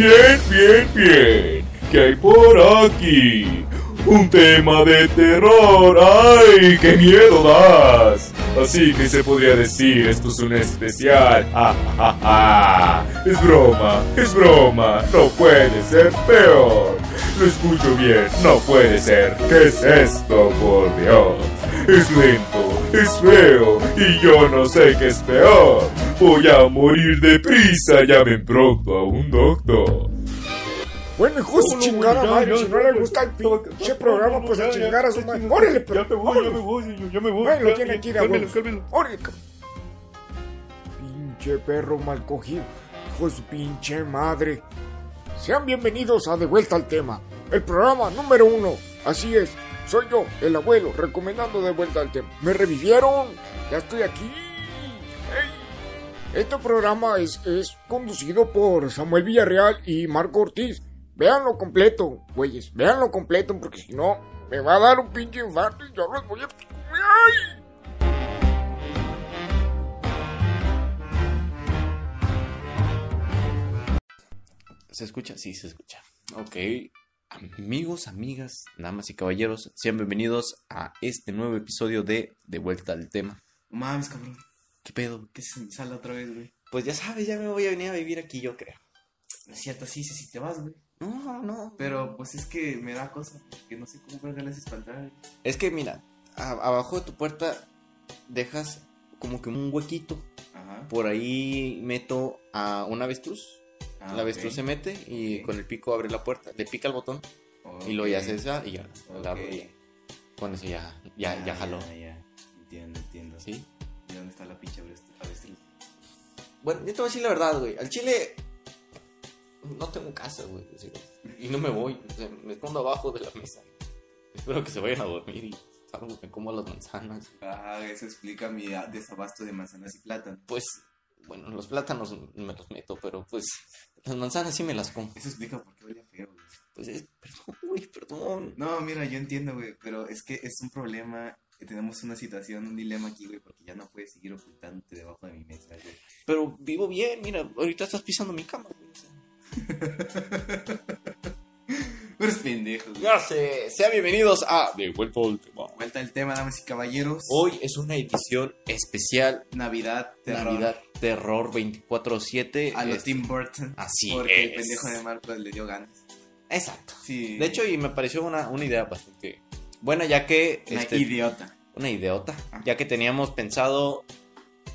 Bien, bien, bien. ¿Qué hay por aquí? Un tema de terror. ¡Ay, qué miedo das! Así que se podría decir, esto es un especial. ¡Ja, ja, ja! Es broma, es broma. No puede ser peor. Lo escucho bien, no puede ser. ¿Qué es esto, por Dios? Es lento, es feo y yo no sé qué es peor. Voy a morir deprisa, llamen pronto a un doctor. Bueno, hijo de su chingada madre, si no le gusta el pinche programa, pues a chingar a su madre. Órale, pero. Ya me voy, ya me voy, ya me voy. Bueno, lo tiene que ir a Cálmelo. Órale. Pinche perro mal cogido. Hijo de su pinche madre. Sean bienvenidos a De Vuelta al Tema, el programa número uno. Así es, soy yo, el abuelo, recomendando De Vuelta al Tema. ¿Me revivieron? Ya estoy aquí. Este programa es, es conducido por Samuel Villarreal y Marco Ortiz. Véanlo completo, güeyes, véanlo completo, porque si no, me va a dar un pinche infarto y yo los voy a... ¡Ay! ¿Se escucha? Sí, se escucha. Ok. Amigos, amigas, damas y caballeros, sean bienvenidos a este nuevo episodio de De Vuelta al Tema. Mames, cabrón. ¿Qué pedo? ¿Qué se sale otra vez, güey? Pues ya sabes, ya me voy a venir a vivir aquí, yo creo. No es cierto, sí, sí, sí, te vas, güey. No, no. Pero pues es que me da cosa, que no sé cómo verga le haces para entrar. Es que mira, abajo de tu puerta dejas como que un huequito. Ajá. Por ahí meto a un avestruz. Ah, la avestruz se mete y con el pico abre la puerta. Le pica el botón y lo ya se deshace y ya. la y con eso ya, ya, ya jaló. Ya, ya. Entiendo, entiendo. ¿Sí? ¿Y dónde está la pinche avestruz? Bueno, yo te voy a decir la verdad, güey. Al chile no tengo casa, güey. y no me voy. O sea, me escondo abajo de la mesa. Espero que se vayan a dormir y salgo, me como las manzanas. Ah, eso explica mi desabasto de manzanas y plátanos. Pues, bueno, los plátanos me los meto, pero pues las manzanas sí me las como. Eso explica por qué huele feo, güey. Pues, es- perdón, güey, perdón. No, mira, yo entiendo, güey, pero es que es un problema. Que tenemos una situación, un dilema aquí, güey, porque ya no puedes seguir ocultándote debajo de mi mesa, güey. Pero vivo bien, mira, ahorita estás pisando mi cama, güey. o sea. Pero es pendejo, güey. Ya sé, sean bienvenidos a De Vuelta al Tema. Vuelta al tema, damas y caballeros. Hoy es una edición especial Navidad, terror. Navidad Terror 24-7. A lo Es- Tim Burton. Así Porque el pendejo de Marcos le dio ganas. Exacto. Sí. De hecho, y me pareció una, una idea bastante buena, ya que... una este, idiota. una idiota. Ajá. Ya que teníamos pensado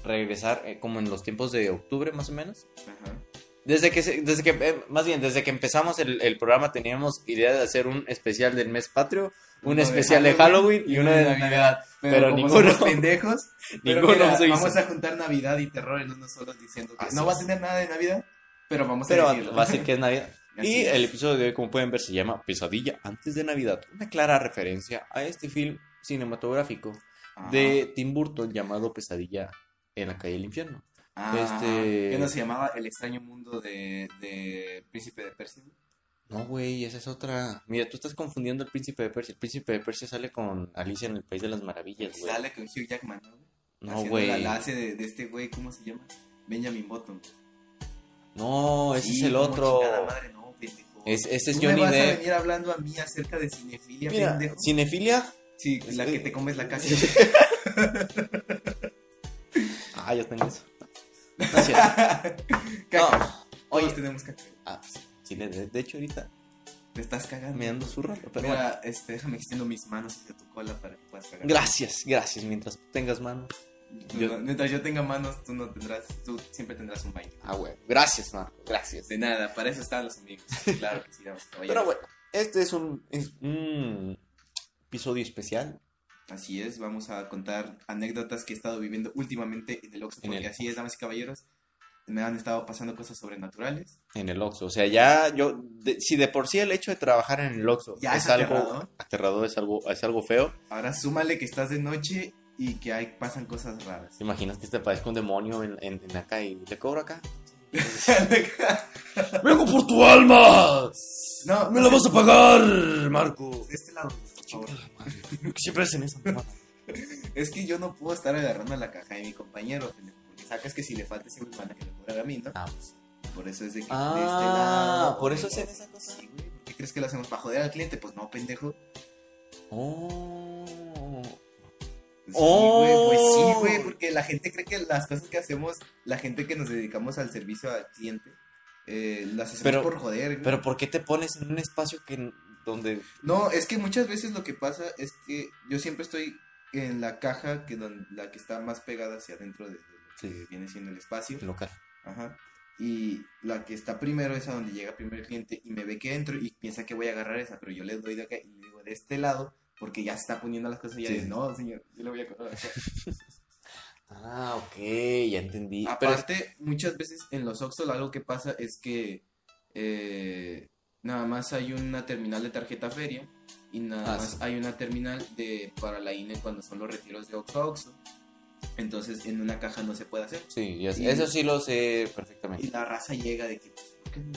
regresar eh, como en los tiempos de octubre, más o menos. Ajá. Desde que, desde que eh, más bien, desde que empezamos el, el programa teníamos idea de hacer un especial del mes patrio, un Uno especial de Halloween y uno de Navidad. Pero, Pero ninguno- somos pendejos, pero ninguno mira, vamos a juntar Navidad y terror en unos solos diciendo que Así no va a tener nada de Navidad, pero vamos a Pero decirlo. va a ser que es Navidad. Así Y es. el episodio de hoy, como pueden ver, se llama Pesadilla antes de Navidad. Una clara referencia a este film cinematográfico Ajá. de Tim Burton llamado Pesadilla en la calle del infierno. Ah, este- ¿Qué no se llamaba El extraño mundo de, de Príncipe de Persia? No, güey, esa es otra. Mira, tú estás confundiendo el príncipe de Persia. El príncipe de Persia sale con Alicia en el País de las Maravillas, güey. Sale con Hugh Jackman, ¿no? No, güey. La, hace de, de este güey, ¿cómo se llama? Benjamin Button. No, ese Sí, es el otro. madre, no, pendejo. Es- ese es Tú Johnny me vas a venir hablando a mí acerca de cinefilia, Mira, pendejo. cinefilia. Sí, la que te comes la casa. Ah, yo tengo eso. No es cierto. Caca. No. Todos Oye, tenemos caca. ah, pues, sí, de, hecho, ahorita Te estás cagando. me ando zurrando. Pero bueno. Mira, este, déjame extiendo mis manos de tu cola para que puedas cagar. Gracias, gracias. Mientras tengas manos. Tú Yo- no- mientras yo tenga manos, tú no tendrás, tú siempre tendrás un baño. Ah, güey. Gracias, Marco. Gracias. De nada, para eso están los amigos. Claro que sí, y caballeros. Pero bueno, este es un, es un episodio especial. Así es, vamos a contar anécdotas que he estado viviendo últimamente en el Oxxo, porque el así es, damas y caballeros. Me han estado pasando cosas sobrenaturales. En el Oxxo. O sea, ya yo. de- si de por sí el hecho de trabajar en el Oxxo Ya es, es algo aterrador. aterrador, es algo, es algo feo. Ahora súmale que estás de noche y que hay, pasan cosas raras. ¿Te imaginas que te parezca un demonio en, en, en acá y te cobro acá? ¡Vengo por tu alma! no, ¡Me la vas a pagar, Marco! De este lado, por favor. Siempre hacen eso. Es que yo no puedo estar agarrando la caja de mi compañero, sacas que si le falta ese güey van a que le cobrar a mí, ¿no? Ah, pues. Por eso es de que Ah, de este lado. por eso hacen esa cosa. Sí, güey. ¿Por qué crees que lo hacemos? ¿Para joder al cliente? Pues no, pendejo. Oh. Sí, Oh. güey, pues sí, güey, porque la gente cree que las cosas que hacemos, la gente que nos dedicamos al servicio al cliente, eh, las hacemos Pero- por joder. güey. Pero ¿por qué te pones en un espacio que donde No, es que muchas veces lo que pasa es que yo siempre estoy en la caja que don- la que está más pegada hacia adentro de, lo que Sí. viene siendo el espacio. local? Ajá. Y la que está primero es a donde llega primero el cliente y me ve que entro y piensa que voy a agarrar esa, pero yo le doy de acá y le digo de este lado porque ya se está poniendo las cosas y ya Sí. dice, no, señor, yo le voy a acá". Ah, ok, ya entendí. Pero es- Aparte, muchas veces en los Oxxo algo que pasa es que eh, nada más hay una terminal de tarjeta feria y nada Ah, más sí. hay una terminal de para la INE cuando son los retiros de Oxxo Oxxo. Entonces en una caja no se puede hacer. sí, ya sé, y- eso sí lo sé Y perfectamente. la raza llega de que, pues, ¿por qué no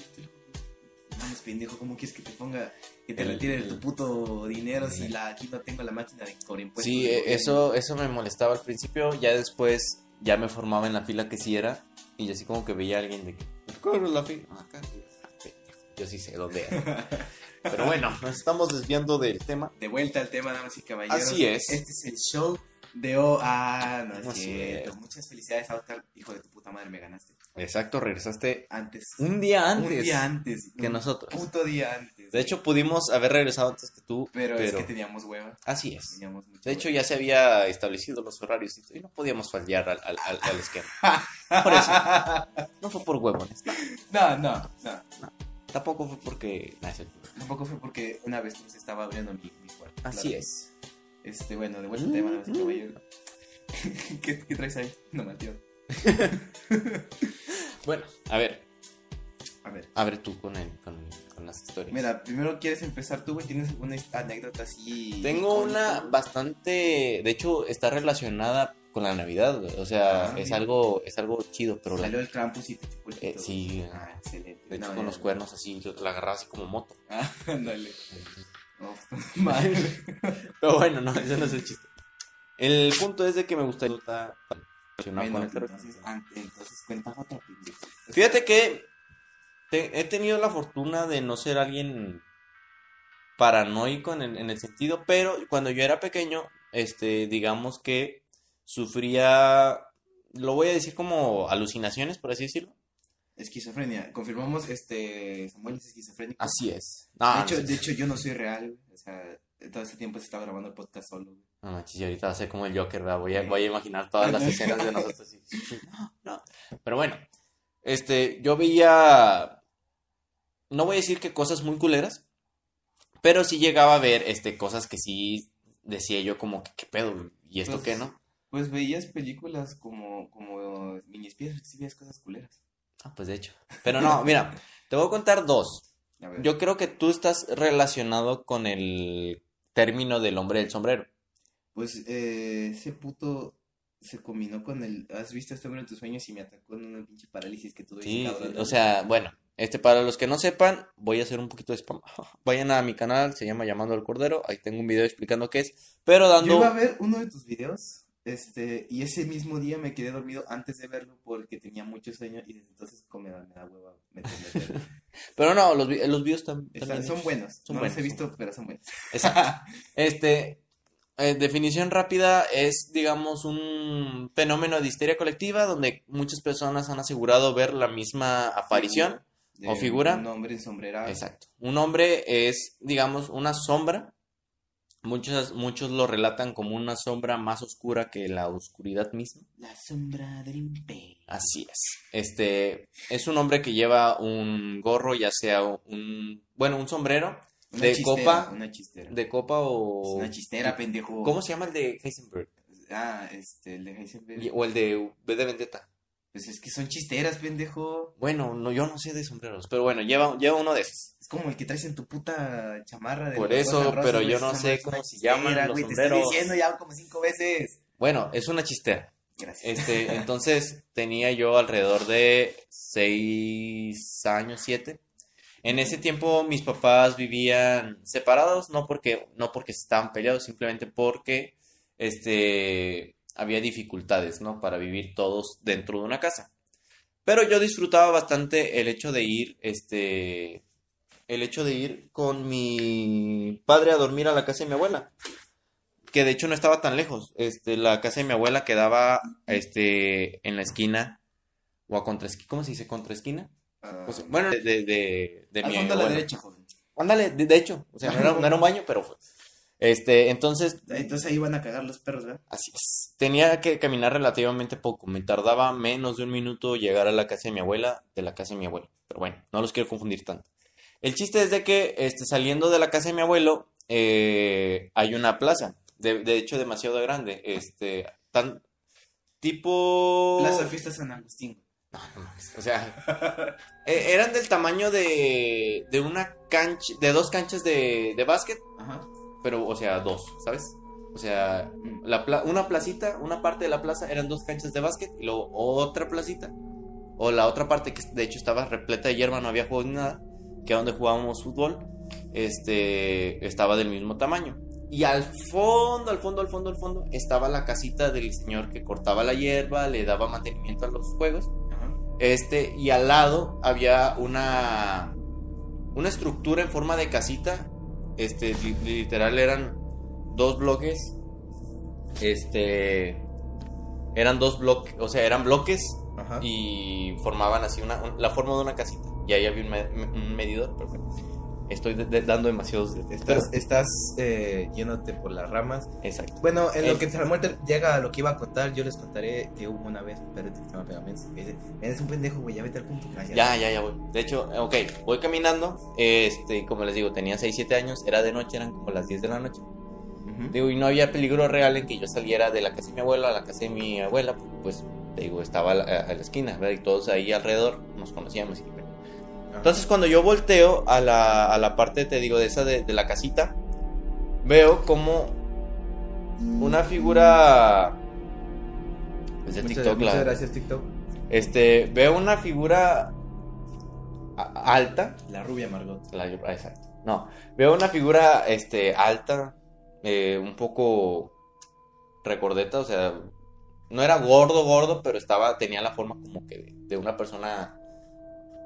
Mames, pendejo, ¿cómo quieres que te ponga, que te El- retire el- tu puto dinero si la, aquí no tengo la máquina de por impuestos? Sí, gobierno? eso eso me molestaba al principio, ya después ya me formaba en la fila que sí era y así como que veía a alguien de que ¿cuál es la fila? Ah, acá. Y yo, "Ah, pendejo, Yo sí sé dónde era. Pero bueno, nos estamos desviando del tema. De vuelta al tema, damas y caballeros. Así es. Este es el show de O. Ah, no es cierto. Muchas felicidades, Oscar. Hijo de tu puta madre, me ganaste. Exacto, regresaste Antes. un día antes. Un día antes. que un nosotros. Puto día antes. De hecho, pudimos haber regresado antes que tú, pero, pero, es que teníamos hueva. así es. Teníamos De hecho, ya se había establecido los horarios y no podíamos fallar al, al, al- al esquema. Por eso, no fue por huevones. No, no, no, no. tampoco fue porque... nah, Tampoco fue porque una vez se estaba abriendo mi, mi cuarto. Así es. Este, bueno, de vuelta al tema, damas y caballeros. ¿Qué, ¿Qué traes ahí? No, Mateo. Bueno, a ver, A ver. a ver tú con, el, con, con las historias. Mira, primero quieres empezar tú, güey. ¿Tienes alguna anécdota así? Tengo una bastante... De hecho, está relacionada con la Navidad, güey. O sea, Ah, es mira. algo, es algo chido, pero... la- Salió el Krampus y te chupó el eh, sí. Ah, excelente. de hecho, No, con los cuernos así, la agarraba así como moto. Ah, ándale. Madre. Pero bueno, no, ese no es el chiste. El punto es de que me gustaría Bueno, entonces, cuenta otra. Fíjate que te- he tenido la fortuna de no ser alguien paranoico en el, en el sentido, pero cuando yo era pequeño, este, digamos que sufría, lo voy a decir como alucinaciones, por así decirlo. Esquizofrenia. Confirmamos, este, Samuel es esquizofrénico. Así es. de, No, hecho, no, de hecho, yo no soy real. O sea, todo ese tiempo se estaba grabando el podcast solo, güey. no manches, y ahorita va a ser como el Joker, ¿verdad? Voy a, voy a imaginar todas las escenas de nosotros. así. No, no. Pero bueno, este, yo veía, no voy a decir que cosas muy culeras, pero sí llegaba a ver, este, cosas que sí decía yo como que, ¿qué pedo? ¿Y esto Pues, qué, no? Pues veías películas como, como mini espías, sí veías cosas culeras. Ah, pues de hecho. Pero no, mira, te voy a contar dos. A. Yo creo que tú estás relacionado con el término del hombre del sombrero. Pues eh, ese puto se combinó con el. ¿Has visto este hombre en tus sueños y me atacó en una pinche parálisis que tuve? Sí, cabrón, o sea, bueno, este para los que no sepan, voy a hacer un poquito de spam. Vayan a mi canal, se llama Llamando al Cordero, ahí tengo un video explicando qué es, pero Yo dando iba a ver uno de tus videos, este, y ese mismo día me quedé dormido antes de verlo porque tenía mucho sueño y desde entonces como me da, me da hueva meterme. Pero no, los, vi- los videos tam- Están- también son buenos, Son no buenos, los he visto, pero son buenos. Exacto. Este, eh, definición rápida es, digamos, un fenómeno de histeria colectiva donde muchas personas han asegurado ver la misma aparición. De ¿O figura? Un hombre en sombrera. Exacto. Un hombre es, digamos, una sombra. Muchos, muchos lo relatan como una sombra más oscura que la oscuridad misma. La sombra del imperio. Así es. Este es un hombre que lleva un gorro, ya sea un, bueno, un sombrero Una de chistera, copa, Una chistera. de copa Es o una chistera, pendejo. ¿Cómo se llama el de Heisenberg? Ah, este, el de Heisenberg. O el de V de Vendetta. Pues es que son chisteras, pendejo. Bueno, no, yo no sé de sombreros, pero bueno, lleva, lleva uno de esos. Como el que traes en tu puta chamarra de Por eso, pero yo no sé cómo se llaman los güey, Te estoy sombreros. diciendo ya como cinco veces. Bueno, es una chistera. Gracias. Este, entonces tenía yo alrededor de seis años, siete. En ese tiempo mis papás vivían separados, no porque, no porque estaban peleados, simplemente porque este, había dificultades, ¿no? Para vivir todos dentro de una casa. Pero yo disfrutaba bastante el hecho de ir, este, el hecho de ir con mi padre a dormir a la casa de mi abuela. Que de hecho no estaba tan lejos. Este, la casa de mi abuela quedaba, este, en la esquina, o a contra ¿cómo se dice? ¿Contra esquina? Ah, O sea, bueno, de, de, de, de al mi fondo a la abuela. derecha, joven. Ándale, de, de hecho, o sea, no era, no era un baño, pero fue. Este, entonces, Entonces ahí van a cagar los perros, ¿verdad? así es. Tenía que caminar relativamente poco. Me tardaba menos de un minuto llegar a la casa de mi abuela, de la casa de mi abuelo. Pero bueno, no los quiero confundir tanto. El chiste es de que, este, saliendo de la casa de mi abuelo, eh, hay una plaza. De, de hecho, demasiado grande. Este, tan, tipo... Plaza Fiesta San Agustín. No, no mames, O sea, eh, eran del tamaño de, de una cancha, de dos canchas de, de básquet, Ajá. pero, o sea, dos, ¿sabes? O sea, la pla- una placita, una parte de la plaza eran dos canchas de básquet y luego otra placita. O la otra parte que de hecho estaba repleta de hierba, no había juegos ni nada, que donde jugábamos fútbol, este, estaba del mismo tamaño. Y al fondo, al fondo, al fondo, al fondo, estaba la casita del señor que cortaba la hierba, le daba mantenimiento a los juegos. Este, y al lado había una una estructura en forma de casita. Este, li- literal eran dos bloques. Este, eran dos bloques, o sea, eran bloques y formaban así una, un- la forma de una casita. Y ahí había un, me- un medidor, pero estoy de- de- dando demasiados detalles. Estás, estás eh, yéndote por las ramas. Exacto. Bueno, en Eh. lo que Samuel te- llega a lo que iba a contar, yo les contaré que hubo una vez un perrito que se llama Pegamento. Que dice: Eres un pendejo, güey, ya vete al punto. Ya, ya, ya voy. De hecho, ok, voy caminando. Este, como les digo, tenía 6, 7 años. Era de noche, eran como las 10 de la noche. Digo, y no había peligro real en que yo saliera de la casa de mi abuelo a la casa de mi abuela, pues, te digo, estaba a la, a la esquina, ¿verdad? Y todos ahí alrededor nos conocíamos. y. Entonces, cuando yo volteo a la, a la parte, te digo, de esa de, de la casita, veo como una figura... Es de Muchas, TikTok, muchas la- gracias, TikTok. Este, veo una figura a- alta, La rubia Margot. la- exacto. No, veo una figura este, alta, eh, un poco recordeta, o sea, no era gordo, gordo, pero estaba, tenía la forma como que de, de una persona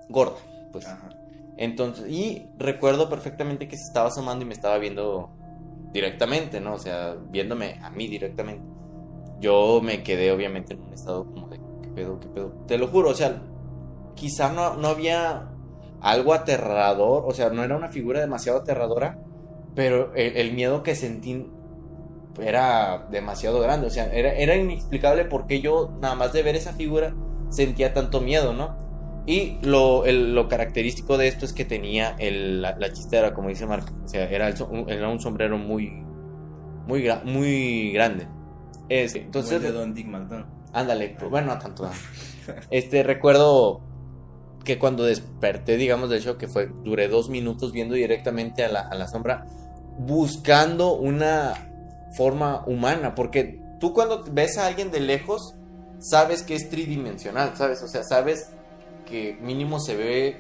gorda, pues. Ajá. Entonces, y recuerdo perfectamente que se estaba asomando y me estaba viendo directamente, ¿no? O sea, viéndome a mí directamente. Yo me quedé obviamente en un estado como de, ¿qué pedo, qué pedo? Te lo juro, o sea, quizá no, no había algo aterrador, o sea, no era una figura demasiado aterradora, pero el, el miedo que sentí era demasiado grande, o sea, era, era inexplicable porque yo nada más de ver esa figura sentía tanto miedo, ¿no? Y lo, el- lo característico de esto es que tenía el- la, la chistera, como dice Marco, o sea, era, el era un sombrero muy, muy, muy grande. Es- Entonces, entonces, de Don Dick McDonald. Ándale, pues, bueno, no tanto. Este, recuerdo que cuando desperté, digamos, del show, que fue, duré dos minutos viendo directamente a la, a la sombra, buscando una forma humana, porque tú cuando ves a alguien de lejos, sabes que es tridimensional, ¿sabes? O sea, sabes que mínimo se ve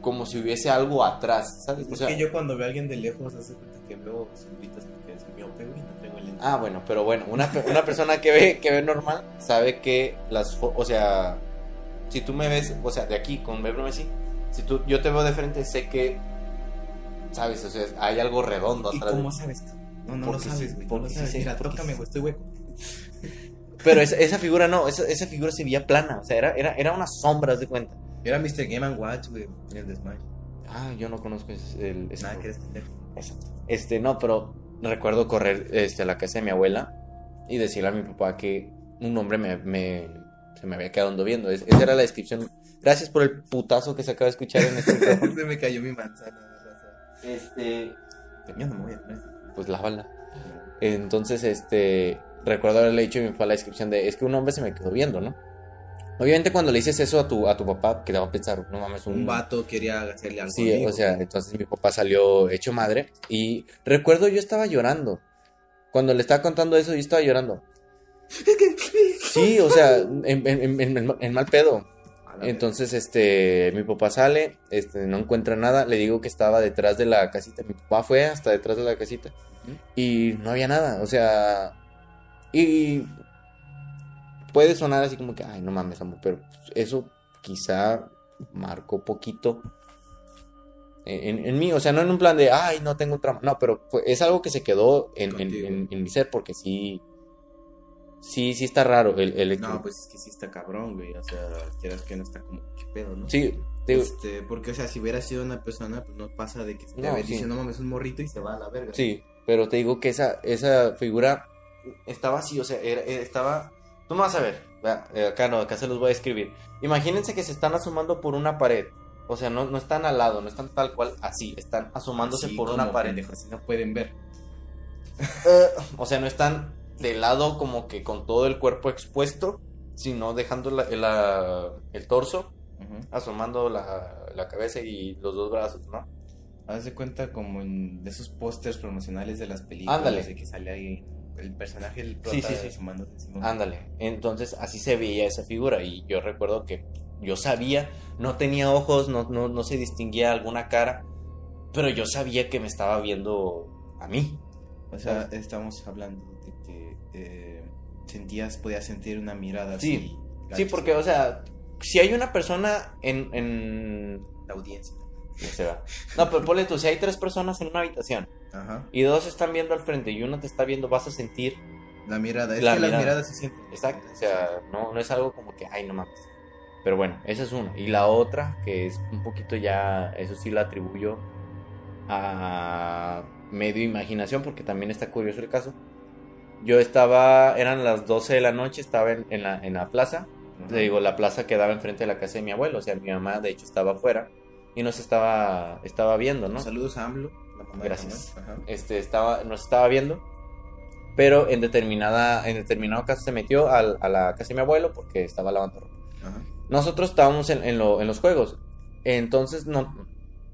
como si hubiese algo atrás, ¿sabes? O Es sea, que yo cuando veo a alguien de lejos, hace cuenta que veo sombritas porque es miope, güey, no tengo lente. Ah, bueno, pero bueno, una, una persona que ve, que ve normal sabe que las, o sea, si tú me ves, o sea, de aquí con verme así, si tú, yo te veo de frente, sé que, sabes, o sea, hay algo redondo ¿Y atrás. de- cómo sabes? No, no lo sabes, sí, güey. No porque lo sí sabes. Mira, porque tócame, sí. güey, estoy hueco. Pero esa, esa figura no, esa, esa figura se veía plana, o sea, era, era, era unas sombras de cuenta. Era Mr. Game and Watch, güey, en el desmayo. Ah, yo no conozco ese, el, ese Nada, juego. que eres pendejo. Exacto. Este, no, pero recuerdo correr este, a la casa de mi abuela y decirle a mi papá que un hombre me, me- se me había quedado viendo. Es- esa era la descripción. Gracias por el putazo que se acaba de escuchar en este. Se me cayó mi manzana. Este, Yo no me voy a poner. pues lávala. Entonces, este, recuerdo haberle dicho a mi papá la descripción de, es que un hombre se me quedó viendo, ¿no? Obviamente cuando le dices eso a tu, a tu papá, que te va a pensar, no mames, Un vato quería hacerle algo. Sí, o sea, entonces mi papá salió hecho madre y recuerdo yo estaba llorando. Cuando le estaba contando eso, yo estaba llorando. Sí, o sea, en, en- en- mal pedo. Entonces, este, mi papá sale, este, no encuentra nada, le digo que estaba detrás de la casita. Mi papá fue hasta detrás de la casita y no había nada, o sea, y puede sonar así como que, ay, no mames, amor, pero eso quizá marcó poquito en, en mí, o sea, no en un plan de, ay, no tengo un trauma, no, pero fue- es algo que se quedó en, mi ser porque sí, sí, sí está raro el, el. No, pues es que sí está cabrón, güey. O sea, quieras que no está como, ¿qué pedo, no? Sí, te digo, Este, porque, o sea, si hubiera sido una persona, pues no pasa de que te No, sí. diciendo, no mames, un morrito y se va a la verga. Sí, pero te digo que esa, esa figura estaba así, o sea, era- era- estaba... Tú no vas a ver, eh, acá no, acá se los voy a escribir. Imagínense que se están asomando por una pared. O sea, no, no están al lado, no están tal cual así, están asomándose Así por una pared. pendejos, así no pueden ver. O sea, no están de lado como que con todo el cuerpo expuesto, sino dejando la- la- el torso, asomando la, la cabeza y los dos brazos, ¿no? Haz de cuenta como en de esos pósters promocionales de las películas. Ándale. De que sale ahí el personaje, el Sí, prota, sí, sí. encima. Ándale, entonces así se veía esa figura y yo recuerdo que yo sabía, no tenía ojos, no, no, no se distinguía alguna cara, pero yo sabía que me estaba viendo a mí. O sea, estamos hablando de que eh, sentías, podías sentir una mirada Sí, así. Sí, porque, o sea, si hay una persona en... en... La audiencia. Ya se va. No, pero ponle tú, si hay tres personas en una habitación Ajá. y dos están viendo al frente y uno te está viendo, vas a sentir... La mirada. Es La que mirada. las miradas se sienten. Exacto, o sea, no, no es algo como que, ay, no mames. Pero bueno, esa es una. Y la otra, que es un poquito ya, eso sí la atribuyo a medio imaginación, porque también está curioso el caso. Yo estaba, eran las 12 de la noche, estaba en, en la, en la plaza. Te digo, la plaza quedaba enfrente de la casa de mi abuelo, o sea, mi mamá de hecho estaba afuera y nos estaba, estaba viendo, ¿no? Saludos a AMLO. la mamá de Gracias. Ajá. este, estaba, nos estaba viendo, pero en determinada, en determinado caso se metió al- a la casa de mi abuelo porque estaba lavando ropa. Ajá. Nosotros estábamos en, en lo- en los juegos, entonces no,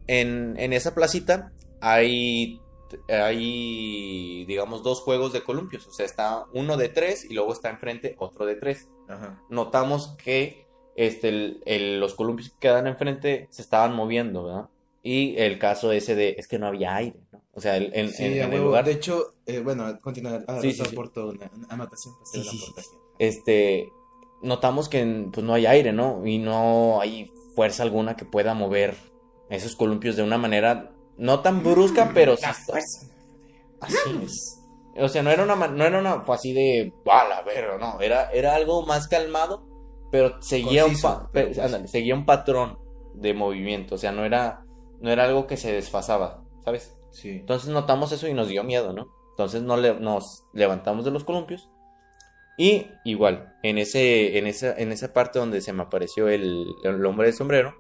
en, en esa placita hay, hay, digamos, dos juegos de columpios, o sea, está uno de tres y luego está enfrente otro de tres. Ajá. Notamos que este, el- el- los columpios que quedan enfrente se estaban moviendo, ¿verdad? Y el caso ese de, es que no había aire, ¿no? O sea, el- en, Sí, en- el lugar... De hecho, eh, bueno, continuar. Ah, Sí, sí, aporto una, una anotación. pues, Sí, una sí, sí. aportación. este, notamos que pues no hay aire, ¿no? Y no hay fuerza alguna que pueda mover esos columpios de una manera no tan brusca, pero sí. Así es. O sea, no era una, no era una, fue así de, a la verga, no, era, era algo más calmado, pero seguía un, Conciso, pa- pero ándale, seguía un patrón de movimiento, o sea, no era, no era algo que se desfasaba, ¿sabes? Sí. Entonces notamos eso y nos dio miedo, ¿no? Entonces no le- nos levantamos de los columpios. Y igual, en, ese, en, esa, en esa parte donde se me apareció el, el hombre del sombrero,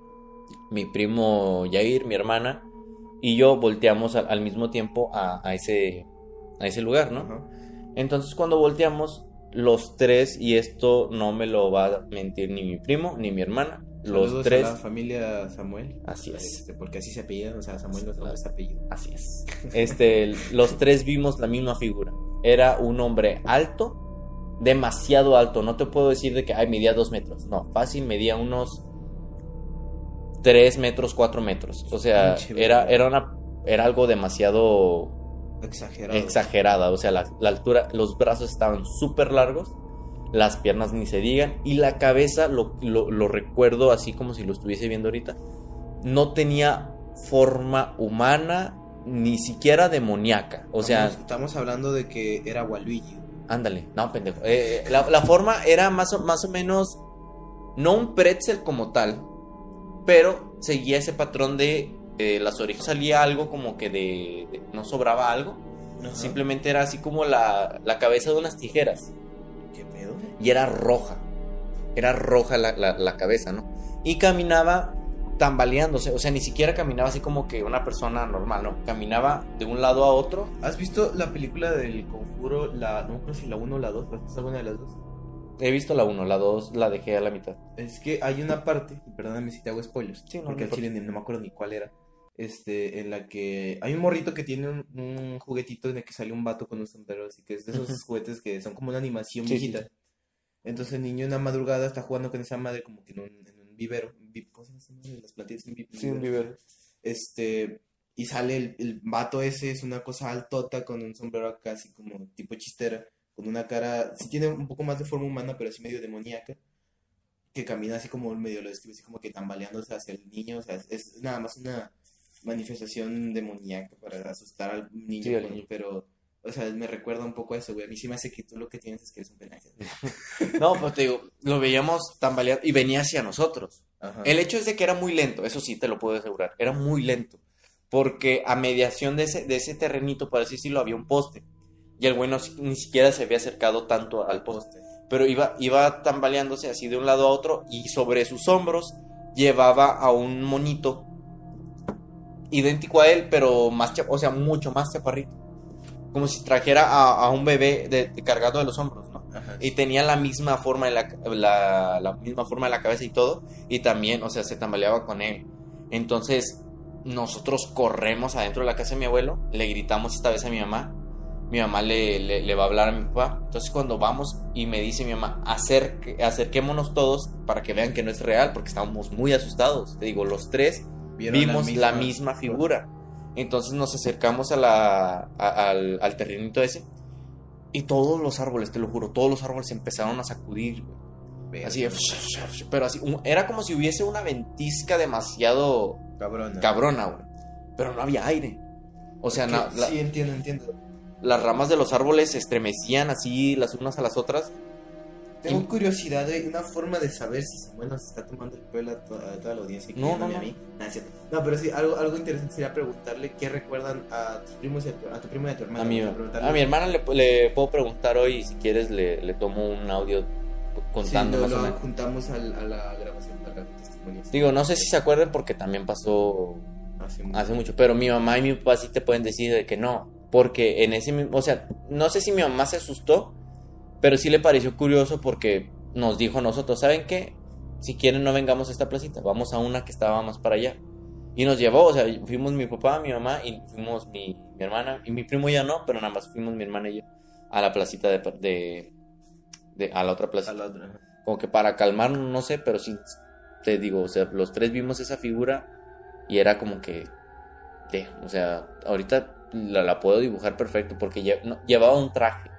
mi primo Yair, mi hermana, y yo volteamos al, al mismo tiempo a, a ese, a ese lugar, ¿no? Ajá. Entonces cuando volteamos, los tres, y esto no me lo va a mentir ni mi primo ni mi hermana, los Saludos tres... a la familia Samuel. Así es. Este, porque así se apellidan, o sea, Samuel no es apellido. Así es. Este, los tres vimos la misma figura. Era un hombre alto, demasiado alto. No te puedo decir de que ay, medía dos metros. No, fácil medía unos tres metros, cuatro metros. O sea, era, era una, era algo demasiado Exagerado. exagerada. O sea, la, la altura, los brazos estaban súper largos, las piernas ni se digan, y la cabeza, lo, lo, lo recuerdo así como si lo estuviese viendo ahorita, no tenía forma humana, ni siquiera demoníaca. O sea, Estamos, estamos hablando de que era Waluigi. ándale, no, pendejo. Eh, la, la forma era más o, más o menos, no un pretzel como tal, pero seguía ese patrón de eh, las orejas salía algo como que de, de- no sobraba algo. Ajá. Simplemente era así como la, la cabeza de unas tijeras. ¿Qué pedo? Y era roja. Era roja la, la- la cabeza, ¿no? Y caminaba tambaleándose. O sea, ni siquiera caminaba así como que una persona normal, ¿no? Caminaba de un lado a otro. ¿Has visto la película del conjuro? La, no creo si la 1 o la 2, ¿has visto alguna de las dos? He visto la 1, la 2 la dejé a la mitad. Es que hay una parte, perdóname si te hago spoilers, Sí, no, porque no al chile no me acuerdo ni cuál era. Este, en la que hay un morrito que tiene un, un juguetito en el que sale un vato con un sombrero, así que es de esos juguetes que son como una animación Sí, sí, viejita. Entonces el niño en la madrugada está jugando con esa madre como que en un, en un vivero. un vi- ¿Cómo se llama? Las plantitas en vi- vivero. Este, y sale el, el vato ese, es una cosa altota con un sombrero acá, así como tipo chistera, con una cara, sí tiene un poco más de forma humana, pero así medio demoníaca. que camina así como medio lo describe, así como que tambaleándose hacia el niño, o sea, es, es nada más una manifestación demoníaca para asustar al niño, Sí, con- pero, o sea, me recuerda un poco a eso, güey, a mí sí me hace que tú lo que tienes es que eres un pendejo. No, pues te digo, lo veíamos tambalear y venía hacia nosotros. Ajá. El hecho es de que era muy lento, eso sí te lo puedo asegurar, era muy lento. Porque a mediación de ese, de ese terrenito, por así decirlo, había un poste. Y el güey no ni siquiera se había acercado tanto al poste. Pero iba, iba tambaleándose así de un lado a otro y sobre sus hombros llevaba a un monito idéntico a él, pero más, o sea, mucho más chaparrito. Como si trajera a, a un bebé de- de- cargado de los hombros, ¿no? Ajá. Y tenía la misma forma de la, la, la misma forma de la cabeza y todo. Y también, o sea, se tambaleaba con él. Entonces, nosotros corremos adentro de la casa de mi abuelo. Le gritamos esta vez a mi mamá. Mi mamá le, le, le va a hablar a mi papá. Entonces, cuando vamos y me dice mi mamá, acerque- acerquémonos todos para que vean que no es real, porque estábamos muy asustados. Te digo, los tres vimos la misma, figura. Entonces nos acercamos a la, a- al, al terrenito ese. Y todos los árboles, te lo juro, todos los árboles empezaron a sacudir. Así, pero así, era como si hubiese una ventisca demasiado Cabrona. cabrona, güey. Pero no había aire. O sea, Que- na- la- Sí, entiendo, entiendo. las ramas de los árboles se estremecían así las unas a las otras. Tengo Y- curiosidad, hay una forma de saber si Samuel nos está tomando el pelo a, to- a toda la audiencia. No, no, no. a mí. Cierto. No, pero sí, algo, algo interesante sería preguntarle qué recuerdan a tus primos y a tu, a tu primo y a tu hermano. A mi, Preguntarle- a mi hermana le, le puedo preguntar hoy, si quieres le, le tomo un audio contando sí, lo, más o lo menos. juntamos a la grabación para testimonios. Digo, no sé si se acuerdan porque también pasó Hace, hace mucho, pero mi mamá y mi papá sí te pueden decir de que no, porque en ese mismo, o sea, no sé si mi mamá se asustó, pero sí le pareció curioso porque nos dijo a nosotros, ¿saben qué? Si quieren no vengamos a esta placita, vamos a una que estaba más para allá. Y nos llevó, o sea, fuimos mi papá, mi mamá y fuimos mi, mi hermana, y mi primo ya no, pero nada más fuimos mi hermana y yo a la placita de, de, de- a la otra plaza A la otra. como que para calmarnos, no sé, pero sí, te digo, o sea, los tres vimos esa figura y era como que, de, o sea, ahorita la, la puedo dibujar perfecto porque lle- no, llevaba un traje,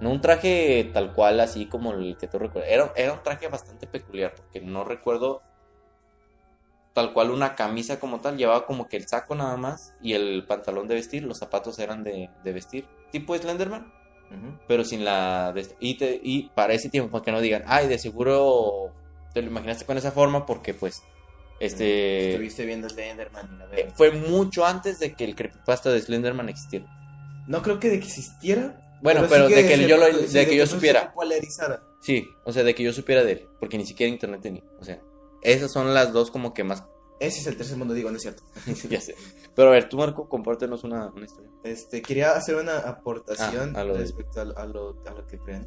no un traje tal cual así como el que tú recuerdas, era, era un traje bastante peculiar porque no recuerdo tal cual una camisa como tal, llevaba como que el saco nada más y el pantalón de vestir, los zapatos eran de, de vestir, tipo Slenderman pero sin la... de- y, te- y para ese tiempo, para que no digan, ay, de seguro te lo imaginaste con esa forma porque pues, este... Estuviste viendo Slenderman y la eh. Fue mucho antes de que el creepypasta de Slenderman existiera. No creo que existiera. Bueno, pero, de que se- yo, lo- sí, de que yo no supiera. Sí, o sea, de que yo supiera de él, porque ni siquiera internet tenía. O sea, esas son las dos como que más... Ese es el tercer mundo, digo, no es cierto. ya sé. Pero a ver, tú Marco, compártenos una, una historia. Este, quería hacer una aportación Ah, a lo de- respecto a, lo- a lo, a lo que creen.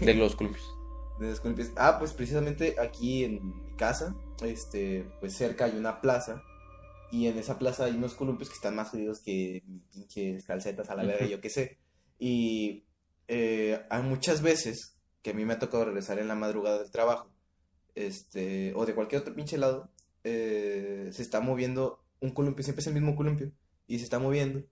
De los columpios. De los columpios. Ah, pues precisamente aquí en mi casa, este, pues cerca hay una plaza. Y en esa plaza hay unos columpios que están más jodidos que pinches calcetas a la verga, yo qué sé. Y eh, hay muchas veces que a mí me ha tocado regresar en la madrugada del trabajo, este, o de cualquier otro pinche lado, eh, se está moviendo un columpio, siempre es el mismo columpio, y se está moviendo,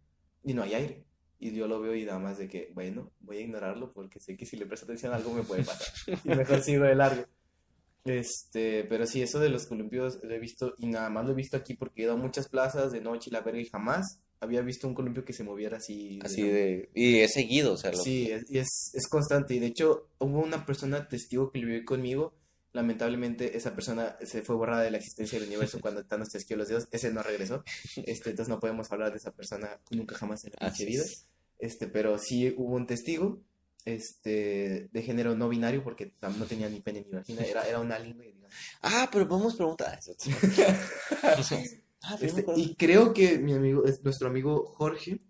y no hay aire. Y yo lo veo y nada más de que, bueno, voy a ignorarlo porque sé que si le presto atención algo me puede pasar. y mejor sigo de largo. Este, pero sí, eso de los columpios lo he visto y nada más lo he visto aquí porque he ido a muchas plazas de noche y la verga y jamás había visto un columpio que se moviera así. Así de... Y es seguido, o sea, lo- Sí, es, y es, es constante. Y de hecho, hubo una persona testigo que vivió conmigo. Lamentablemente, esa persona se fue borrada de la existencia del universo cuando Thanos tesqueó los dedos. Ese no regresó. Este, entonces no podemos hablar de esa persona nunca jamás en la Así vida. es. Este, pero sí hubo un testigo este, de género no binario porque no tenía ni pene ni vagina. Era, era un alien. Ah, pero podemos preguntar eso. ah, Este, y creo que mi amigo, es nuestro amigo Jorge,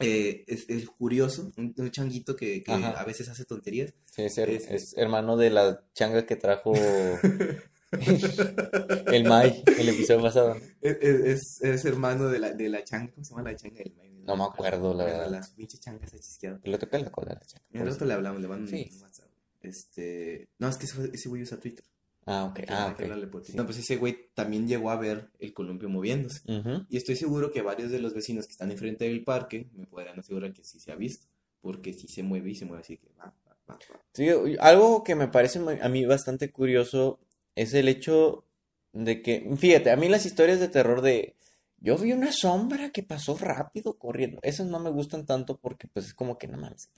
eh, es el curioso, un, un changuito que, que a veces hace tonterías. Sí, es, her- Este- es hermano de la changa que trajo el Mai, el episodio pasado. Es, es- es hermano de la, de la changa, ¿cómo se llama la changa del May? No me acuerdo, la verdad. las pinches changas chisqueadas. Le toca la cola a la changa. El rato le hablamos, le mando Sí. un WhatsApp. Este, no, es que ese, ese güey usa Twitter. Ah, ok. Que- Ah, hay que ok. hablarle por Twitter. Sí. No, pues ese güey también llegó a ver el columpio moviéndose. Ujú. Y estoy seguro que varios de los vecinos que están enfrente del parque me podrán asegurar que sí se ha visto. Porque sí se mueve y se mueve así que va, va, Sí, algo que me parece a mí bastante curioso es el hecho de que, fíjate, a mí las historias de terror de yo vi una sombra que pasó rápido corriendo, esas no me gustan tanto porque pues es como que no mames.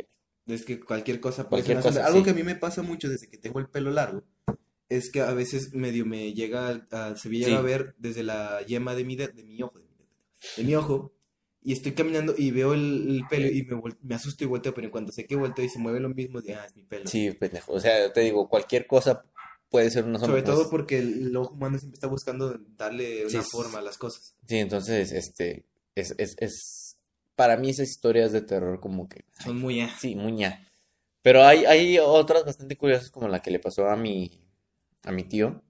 Es que cualquier cosa Cualquier cosa. Algo sí. que a mí me pasa mucho desde que tengo el pelo largo es que a veces medio me llega, a- se me llega Sí. a ver desde la yema de mi, de, de mi ojo, de mi, de mi ojo, y estoy caminando y veo el, el pelo y me, me asusto y volteo, pero en cuanto sé que volteo y se mueve lo mismo, de, ah, es mi pelo. Sí, pendejo, o sea, te digo, cualquier cosa puede ser una sombra. Sobre todo porque el, el ojo humano siempre está buscando darle una sí. forma a las cosas. Sí, entonces, este, es, es, es, para mí esas historias de terror como que, Son muy... ah, sí, muy. Pero hay, hay otras bastante curiosas como la que le pasó a mi, a mi tío.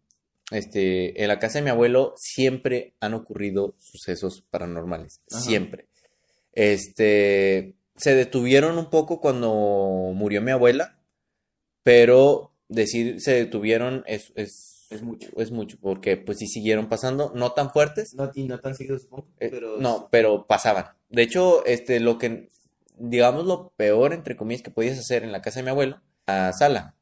Este, en la casa de mi abuelo siempre han ocurrido sucesos paranormales, Ajá. siempre. Este, se detuvieron un poco cuando murió mi abuela, pero decir se detuvieron es, es, Es mucho. es mucho, porque pues sí siguieron pasando, no tan fuertes, No, y no tan seguido, supongo, eh, pero... no, pero pasaban. De hecho, este, lo que, digamos, lo peor, entre comillas, que podías hacer en la casa de mi abuelo, la sala.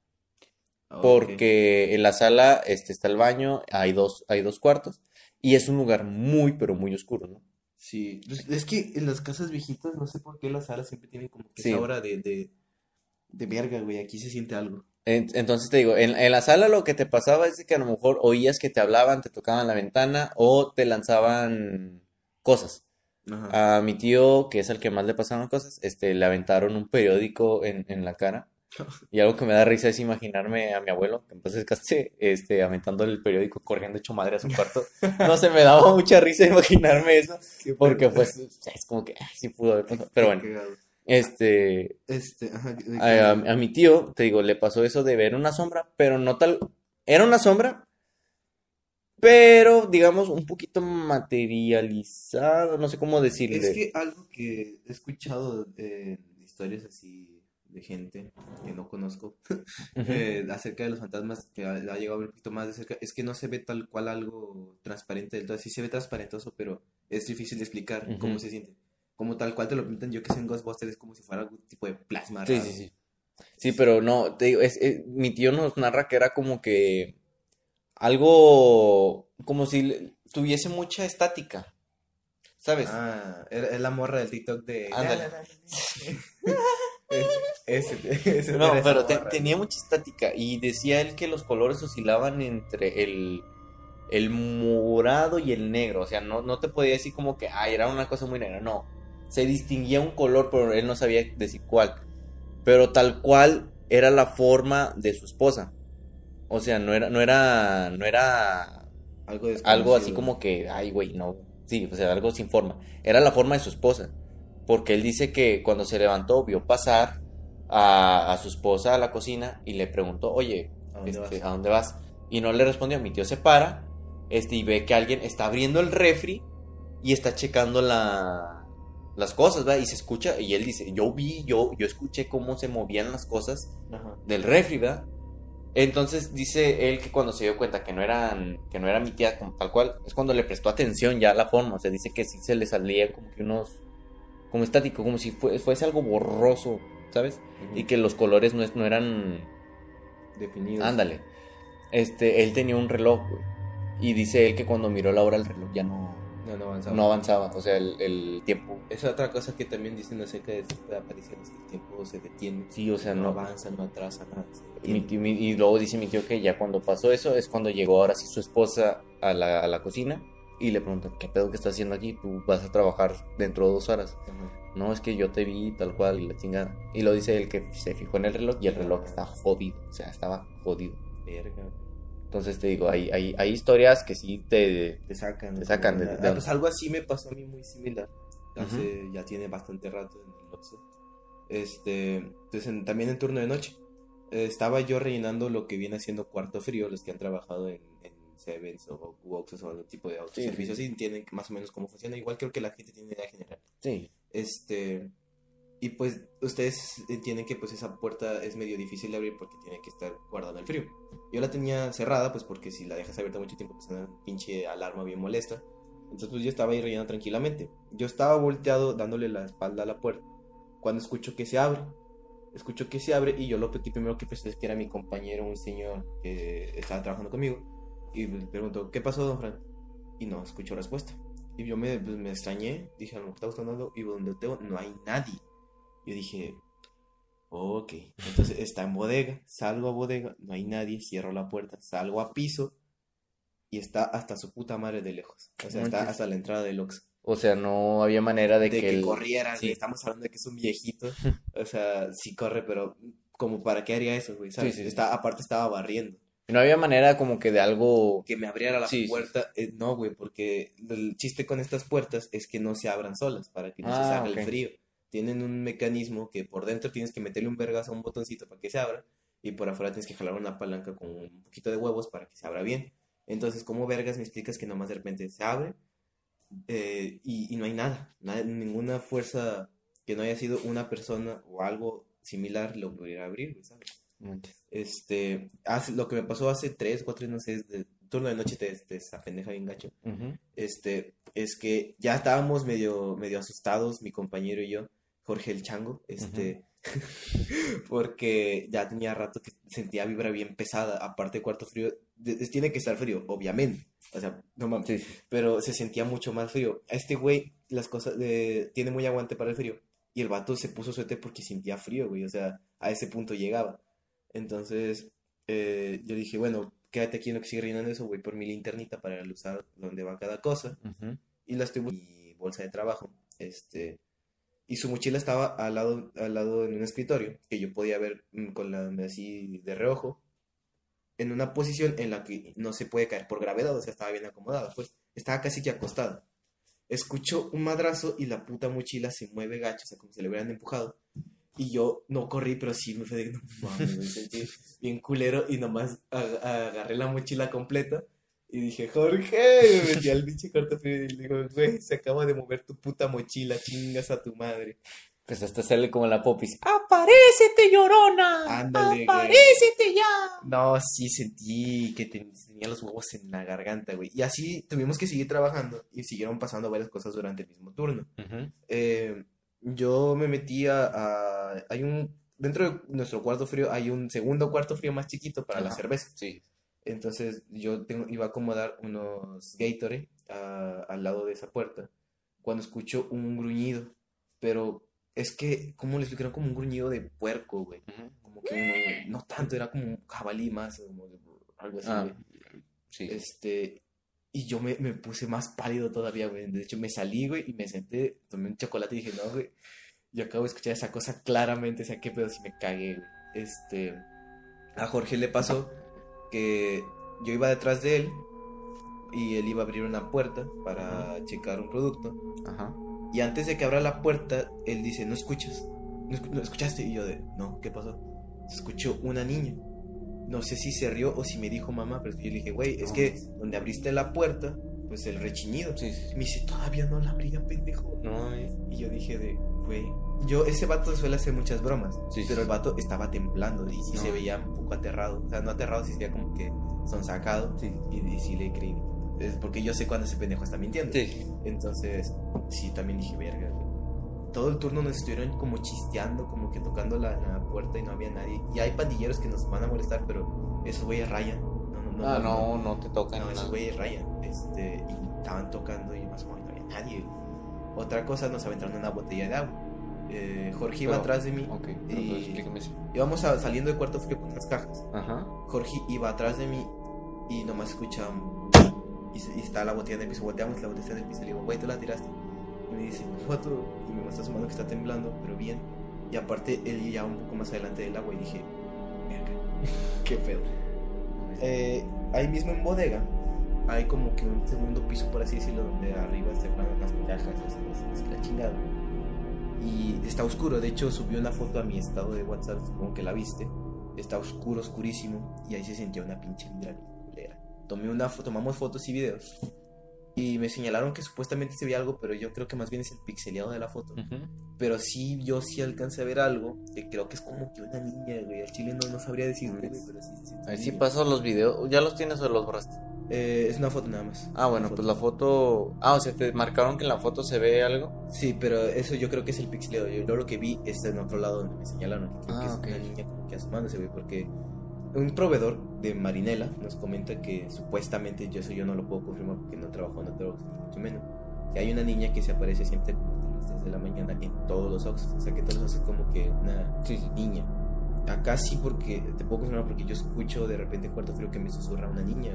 Porque en la sala, este, está el baño, hay dos, hay dos cuartos, y es un lugar muy, pero muy oscuro, ¿no? Sí, pues, es que en las casas viejitas no sé por qué las salas siempre tienen como que Sí. esa hora de, de, de verga, güey, aquí se siente algo. En- Entonces te digo, en, en la sala lo que te pasaba es que a lo mejor oías que te hablaban, te tocaban la ventana o te lanzaban cosas. Ajá. A mi tío, que es el que más le pasaban cosas, este, le aventaron un periódico en, en la cara. Y algo que me da risa es imaginarme a mi abuelo, que en paz descanse, este, aventando el periódico, corriendo hecho madre a su cuarto. No sé, me daba mucha risa imaginarme eso, porque pues es como que ay, sí pudo haber pasado. Pero bueno, este, Este, ajá, de a, a- mi tío, te digo, le pasó eso de ver una sombra, pero no tal, era una sombra, pero digamos un poquito materializado, no sé cómo decirle. Es que algo que he escuchado en historias así de gente que no conozco eh, acerca de los fantasmas que ha, ha llegado a ver un poquito más de cerca, es que no se ve tal cual algo transparente del todo, sí se ve transparentoso, pero es difícil de explicar cómo se siente. Como tal cual te lo pintan, yo que sé en Ghostbusters es como si fuera algún tipo de plasma Sí, raro. sí, sí. Sí, pero no, te digo, es, es- mi tío nos narra que era como que algo, como si tuviese mucha estática, ¿sabes? Ah, es la morra del TikTok de... Ándale. Ese, ese No, pero te- tenía mucha estática. Y decía él que los colores oscilaban entre el, el morado y el negro, o sea, no, no te podía decir como que, ay, era una cosa muy negra, no, se distinguía un color, pero él no sabía decir cuál, pero tal cual era la forma de su esposa, o sea, no era, no era, no era Algo, algo así como que, ay, güey, no, sí, o sea, algo sin forma. Era la forma de su esposa, porque él dice que cuando se levantó vio pasar a, a su esposa a la cocina y le preguntó, oye, ¿A dónde este, vas? ¿a dónde vas? Y no le respondió, mi tío se para, este, y ve que alguien está abriendo el refri y está checando la, las cosas, ¿verdad? Y se escucha, y él dice, yo vi, yo, yo escuché cómo se movían las cosas Ajá. del refri, ¿verdad? Entonces dice él que cuando se dio cuenta que no eran, que no era mi tía como tal cual, es cuando le prestó atención ya a la forma, o sea, dice que sí se le salía como que unos, como estático, como si fue- fuese algo borroso, ¿sabes? Y que los colores no, es- no eran, Definidos. ándale, este, él tenía un reloj, güey, y dice él que cuando miró la hora el reloj ya no, No, no avanzaba. no avanzaba, o sea, el, el tiempo, Es otra cosa que también dicen acerca de de apariciones, que el tiempo se detiene. sí, o sea, no no, avanza, no atrasa, nada. Mi mi- y luego dice mi tío que ya cuando pasó eso es cuando llegó ahora sí su esposa a la, a la cocina y le pregunta, ¿qué pedo que estás haciendo aquí? Tú vas a trabajar dentro de dos horas. Ajá. No, es que yo te vi tal cual y la chingada. Y lo dice él que se fijó en el reloj y el reloj está jodido. O sea, estaba jodido. Verga. Entonces te digo, hay, hay, hay historias que sí te... Te sacan. Te sacan de- Ah, de- pues algo así me pasó a mí muy similar. Hace, ya tiene bastante rato en el Oxxo. Este, entonces en- también en turno de noche. eh, estaba yo rellenando lo que viene siendo cuarto frío, los que han trabajado en Sevens o Oxxos o algún tipo de autoservicio sí. así entienden más o menos cómo funciona. Igual creo que la gente tiene idea general. Sí. Este, y pues ustedes entienden que pues esa puerta es medio difícil de abrir porque tiene que estar guardada el frío. Yo la tenía cerrada pues porque si la dejas abierta mucho tiempo pues una pinche alarma bien molesta. Entonces pues yo estaba ahí rellenando tranquilamente. Yo estaba volteado dándole la espalda a la puerta cuando escucho que se abre. escucho que se abre y yo lo que primero que pensé es que era mi compañero, un señor que estaba trabajando conmigo. Y le pregunto, ¿qué pasó, don Fran? Y no escucho respuesta. Y yo me, pues, me extrañé, dije, a lo mejor está buscando algo, y donde tengo no hay nadie. Yo dije, ok, entonces está en bodega, salgo a bodega, no hay nadie, cierro la puerta, salgo a piso y está hasta su puta madre de lejos. O sea, está hasta la entrada del Ox. O sea, no había manera de, De que, que, él- corriera, sí. estamos hablando de que es un viejito. O sea, sí corre, pero como para qué haría eso, güey, ¿sabes? Sí, sí. Está, aparte estaba barriendo. No había manera como que de algo... Que me abriera la Sí, sí, puerta, eh, no, güey, porque el chiste con estas puertas es que no se abran solas, para que no se Ah, salga el frío. Tienen un mecanismo que por dentro tienes que meterle un vergazo a un botoncito para que se abra, y por afuera tienes que jalar una palanca con un poquito de huevos para que se abra bien. Entonces, ¿cómo vergas me explicas que nomás de repente se abre eh, y, y no hay nada, nada, ninguna fuerza que no haya sido una persona o algo similar lo pudiera abrir, ¿sabes? Este, hace, lo que me pasó hace tres, cuatro, no sé, de turno de noche te, te pendeja bien gacho. Este, es que ya estábamos medio, medio asustados, mi compañero y yo, Jorge el Chango, este, porque ya tenía rato que sentía vibra bien pesada, aparte de cuarto frío, de- de- tiene que estar frío, obviamente, o sea, no mames, sí. pero se sentía mucho más frío. A este güey, las cosas, de- tiene muy aguante para el frío, y el vato se puso suéter porque sentía frío, güey, o sea, a ese punto llegaba. Entonces, eh, yo dije, bueno, quédate aquí en lo que sigue rellenando eso, voy por mi linternita para usar donde va cada cosa y la estoy mi bolsa de trabajo. Este, y su mochila estaba al lado, al lado en un escritorio que yo podía ver mm, con la así de reojo en una posición en la que no se puede caer por gravedad, o sea, estaba bien acomodada, pues estaba casi que acostada. Escucho un madrazo y la puta mochila se mueve gacho, o sea, como si le hubieran empujado. Y yo no corrí, pero sí me fue de, no mames, me sentí bien culero y nomás ag- agarré la mochila completa y dije, Jorge, me metí al pinche cuarto frío y le digo, güey, se acaba de mover tu puta mochila, chingas a tu madre. Pues hasta sale como la popis. ¡Aparécete, llorona! Ándale, güey. ¡Aparécete ya! No, sí sentí que ten- tenía los huevos en la garganta, güey. Y así tuvimos que seguir trabajando y siguieron pasando varias cosas durante el mismo turno. Eh, yo me metí a, a- Hay un... Dentro de nuestro cuarto frío hay un segundo cuarto frío más chiquito para la cerveza. Sí. Entonces yo tengo, iba a acomodar unos Gatorade a- al lado de esa puerta cuando escucho un gruñido. Pero es que, ¿cómo le explicaron? Como un gruñido de puerco, güey. Como que no tanto, era como un jabalí más, como algo así, Ah, güey. sí. Este, y yo me, me puse más pálido todavía, güey. De hecho, me salí, güey, y me senté, tomé un chocolate y dije, no, güey, yo acabo de escuchar esa cosa claramente, o sea, qué pedo si me cagué, güey. Este, a Jorge le pasó que yo iba detrás de él y él iba a abrir una puerta para checar un producto. Ajá. Y antes de que abra la puerta, él dice, ¿no escuchas? ¿No, escu- no escuchaste? Y yo de, no, ¿qué pasó? Se escuchó una niña. No sé si se rió o si me dijo mamá, pero yo le dije, güey, es que donde abriste la puerta, pues el. Sí, sí. Me dice, todavía no la abría, pendejo. No, eh. Y yo dije de, güey, yo, ese vato suele hacer muchas bromas, pero el vato estaba temblando y No. se veía un poco aterrado. O sea, no aterrado, sí se veía como que son sacado. Sí. Y, y sí le creí. Es porque yo sé cuando ese pendejo está mintiendo. Entonces, sí, también dije, verga. Todo el turno nos estuvieron como chisteando, como que tocando la, la puerta y no había nadie. Y hay pandilleros que nos van a molestar, pero esos güeyes rayan. No, no, no. Ah, no, no te tocan. No, esos güeyes rayan. Este, y estaban tocando y más como no había nadie. Otra cosa, nos aventaron una botella de agua. Eh, Jorge iba Pero- atrás de mí. Ok, Y- eso. Íbamos a- saliendo de cuarto frío con unas cajas. Ajá. Jorge iba atrás de mí y nomás escuchamos. Y, y está la botella en el piso. Volteamos la botella en el piso. Le digo, güey, tú la tiraste. Me dice, foto. Y me muestra su mano que está temblando, pero bien. Y aparte, él ya un poco más adelante del agua. Y dije, verga, qué pedo. Eh, ahí mismo en bodega hay como que un segundo piso, por así decirlo, donde arriba se ponen las cajas, es, la chingada. Y está oscuro, de hecho subí una foto a mi estado de WhatsApp, supongo que la viste. Está oscuro, oscurísimo, y ahí se sentía una pinche vibra. Tomé una fo- tomamos fotos y videos. Y me señalaron que supuestamente se veía algo, pero yo creo que más bien es el pixeleado de la foto. Pero sí, yo sí alcancé a ver algo, que creo que es como que una niña, güey. Al chile no, no sabría decir, güey, pero sí, sí, sí, pasó los videos. ¿Ya los tienes o los borraste? Eh, es una foto nada más. Ah, bueno, pues la foto. Ah, o sea, te marcaron que en la foto se ve algo. Sí, pero eso yo creo que es el pixeleo. Yo, yo lo que vi es en otro lado donde me señalaron. que creo Ah, que es ok. una niña como que asomándose, güey, porque un proveedor de Marinela nos comenta que supuestamente, yo eso yo no lo puedo confirmar porque no trabajo en otro mucho menos, que hay una niña que se aparece siempre como a las 3 de la mañana en todos los Oxxos. O sea, que todos los como que una Sí, sí. niña. Acá sí porque, te puedo confirmar porque yo escucho de repente en cuarto frío que me susurra una niña,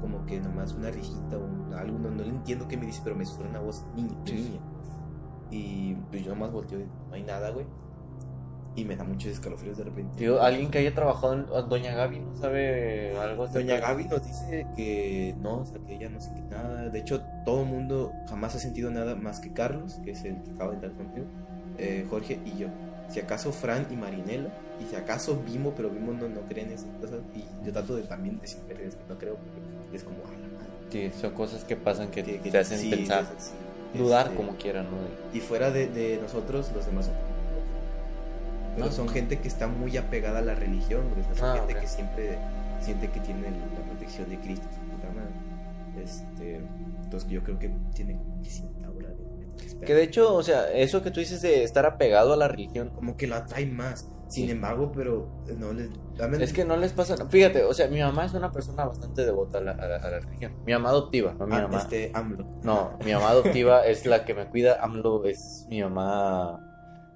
como que nomás una risita o algo, no, no le entiendo qué me dice, pero me susurra una voz niña, sí. niña. Y pues yo nomás volteo y no hay nada, güey. Y me da muchos escalofríos de repente. Tío, alguien que haya trabajado en Doña Gaby, ¿no sabe algo? acerca Doña Gaby nos dice que no, o sea, que ella no siente nada. De hecho, todo el mundo jamás ha sentido nada más que Carlos, que es el que acaba de entrar contigo, eh, Jorge y yo. Si acaso Fran y Marinela, y si acaso Vimo, pero Vimo no, no cree en esas cosas. Y yo trato de también decir que no creo, porque es como, ay, la madre. Sí, son cosas que pasan que, que- que- te hacen sí, pensar, así. dudar Este, como quieran, ¿no? Y fuera de, de nosotros, los demás son. No. son gente que está muy apegada a la religión, son Ah, gente que siempre siente que tiene la protección de Cristo. Este, entonces yo creo que tiene aura de- Que de hecho, o sea, eso que tú dices de estar apegado a la religión, como que la atrae más. Sin Sí. embargo, pero no les. dame- es que no les pasa. Fíjate, o sea, mi mamá es una persona bastante devota a la, a la- a la religión. Mi mamá adoptiva, no mi Ah, mamá. este AMLO. No, mi mamá adoptiva es la que me cuida. AMLO es mi mamá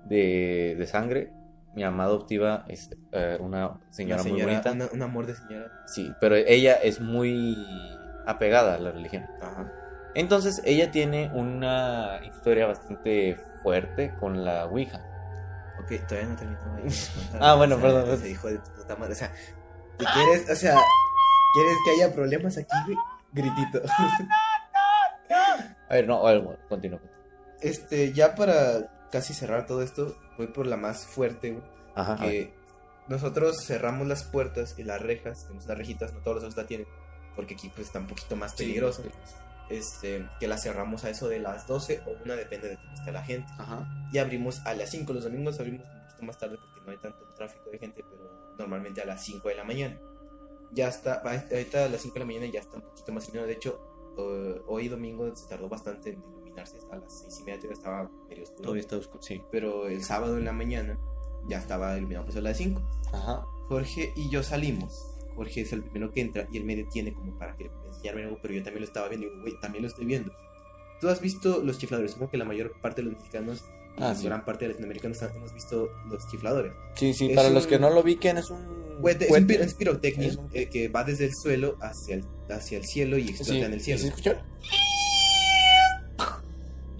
de, de sangre. Mi mamá adoptiva es eh, una Una señora, muy señora, bonita. una- un amor de señora. Sí, pero ella es muy apegada a la religión. Ajá. Entonces, ella tiene una historia bastante fuerte con la Ouija. Ok, todavía no terminaba. de contar. Ah, bueno, O sea, perdón. Ese hijo de puta madre. O sea, ¿te quieres, o sea, ¿quieres que haya problemas aquí, güey? Gritito. A ver, no, a ver, bueno, continúa. Este, ya para casi cerrar todo esto, voy por la más fuerte, güey. Ajá. Que nosotros cerramos las puertas y las rejas, tenemos unas rejitas, no todos los otros la tienen, porque aquí pues está un poquito más peligroso. Este, que las cerramos a eso de las 12 o una, depende de cómo esté la gente. Ajá. Y abrimos a las 5. Los domingos abrimos un poquito más tarde porque no hay tanto tráfico de gente, pero normalmente a las 5 de la mañana. Ya está, ahorita a las 5 de la mañana ya está un poquito más iluminado. De hecho, eh, hoy domingo se tardó bastante en iluminarse. Hasta las 6 y media todavía estaba medio oscuro. Todavía está oscuro, sí. Pero el sábado en la mañana ya estaba iluminado pues a las 5. Ajá. Jorge y yo salimos. Jorge es el primero que entra y él me detiene como para que enseñarme algo, pero yo también lo estaba viendo. Y digo, güey, también lo estoy viendo. Tú has visto los chifladores. Supongo que la mayor parte de los mexicanos y Ah, sí. gran parte de los latinoamericanos hemos visto los chifladores. Sí, sí, Es para los un- que no lo ubiquen, es un. Es, un, cohete. pi- es pirotecnia Es un- eh, que va desde el suelo hacia el, hacia el cielo y explota Sí, en el cielo. ¿sí escuchó?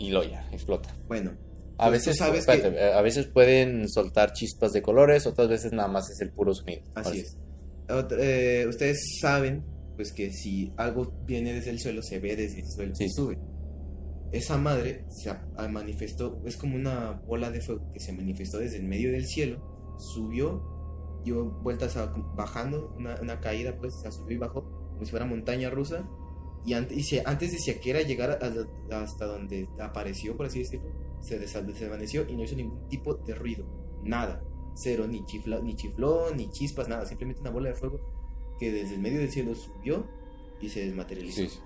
Y lo ya, explota. Bueno, A veces, sabes espérate, eh, a veces pueden soltar chispas de colores, otras veces nada más es el puro sonido. así es. Otra- eh, ustedes saben pues que si algo viene desde el suelo, se ve desde el suelo Sí. y sube. Esa madre se manifestó, es como una bola de fuego que se manifestó desde el medio del cielo, subió, dio vueltas a- bajando, una, una caída pues, se subió y bajó, como si fuera montaña rusa, y antes, antes de siquiera llegar a- a- hasta donde apareció, por así decirlo, se desvaneció y no hizo ningún tipo de ruido, nada, cero, ni, chifla, ni chifló, ni chispas, nada, simplemente una bola de fuego que desde el medio del cielo subió y se desmaterializó. Sí, sí.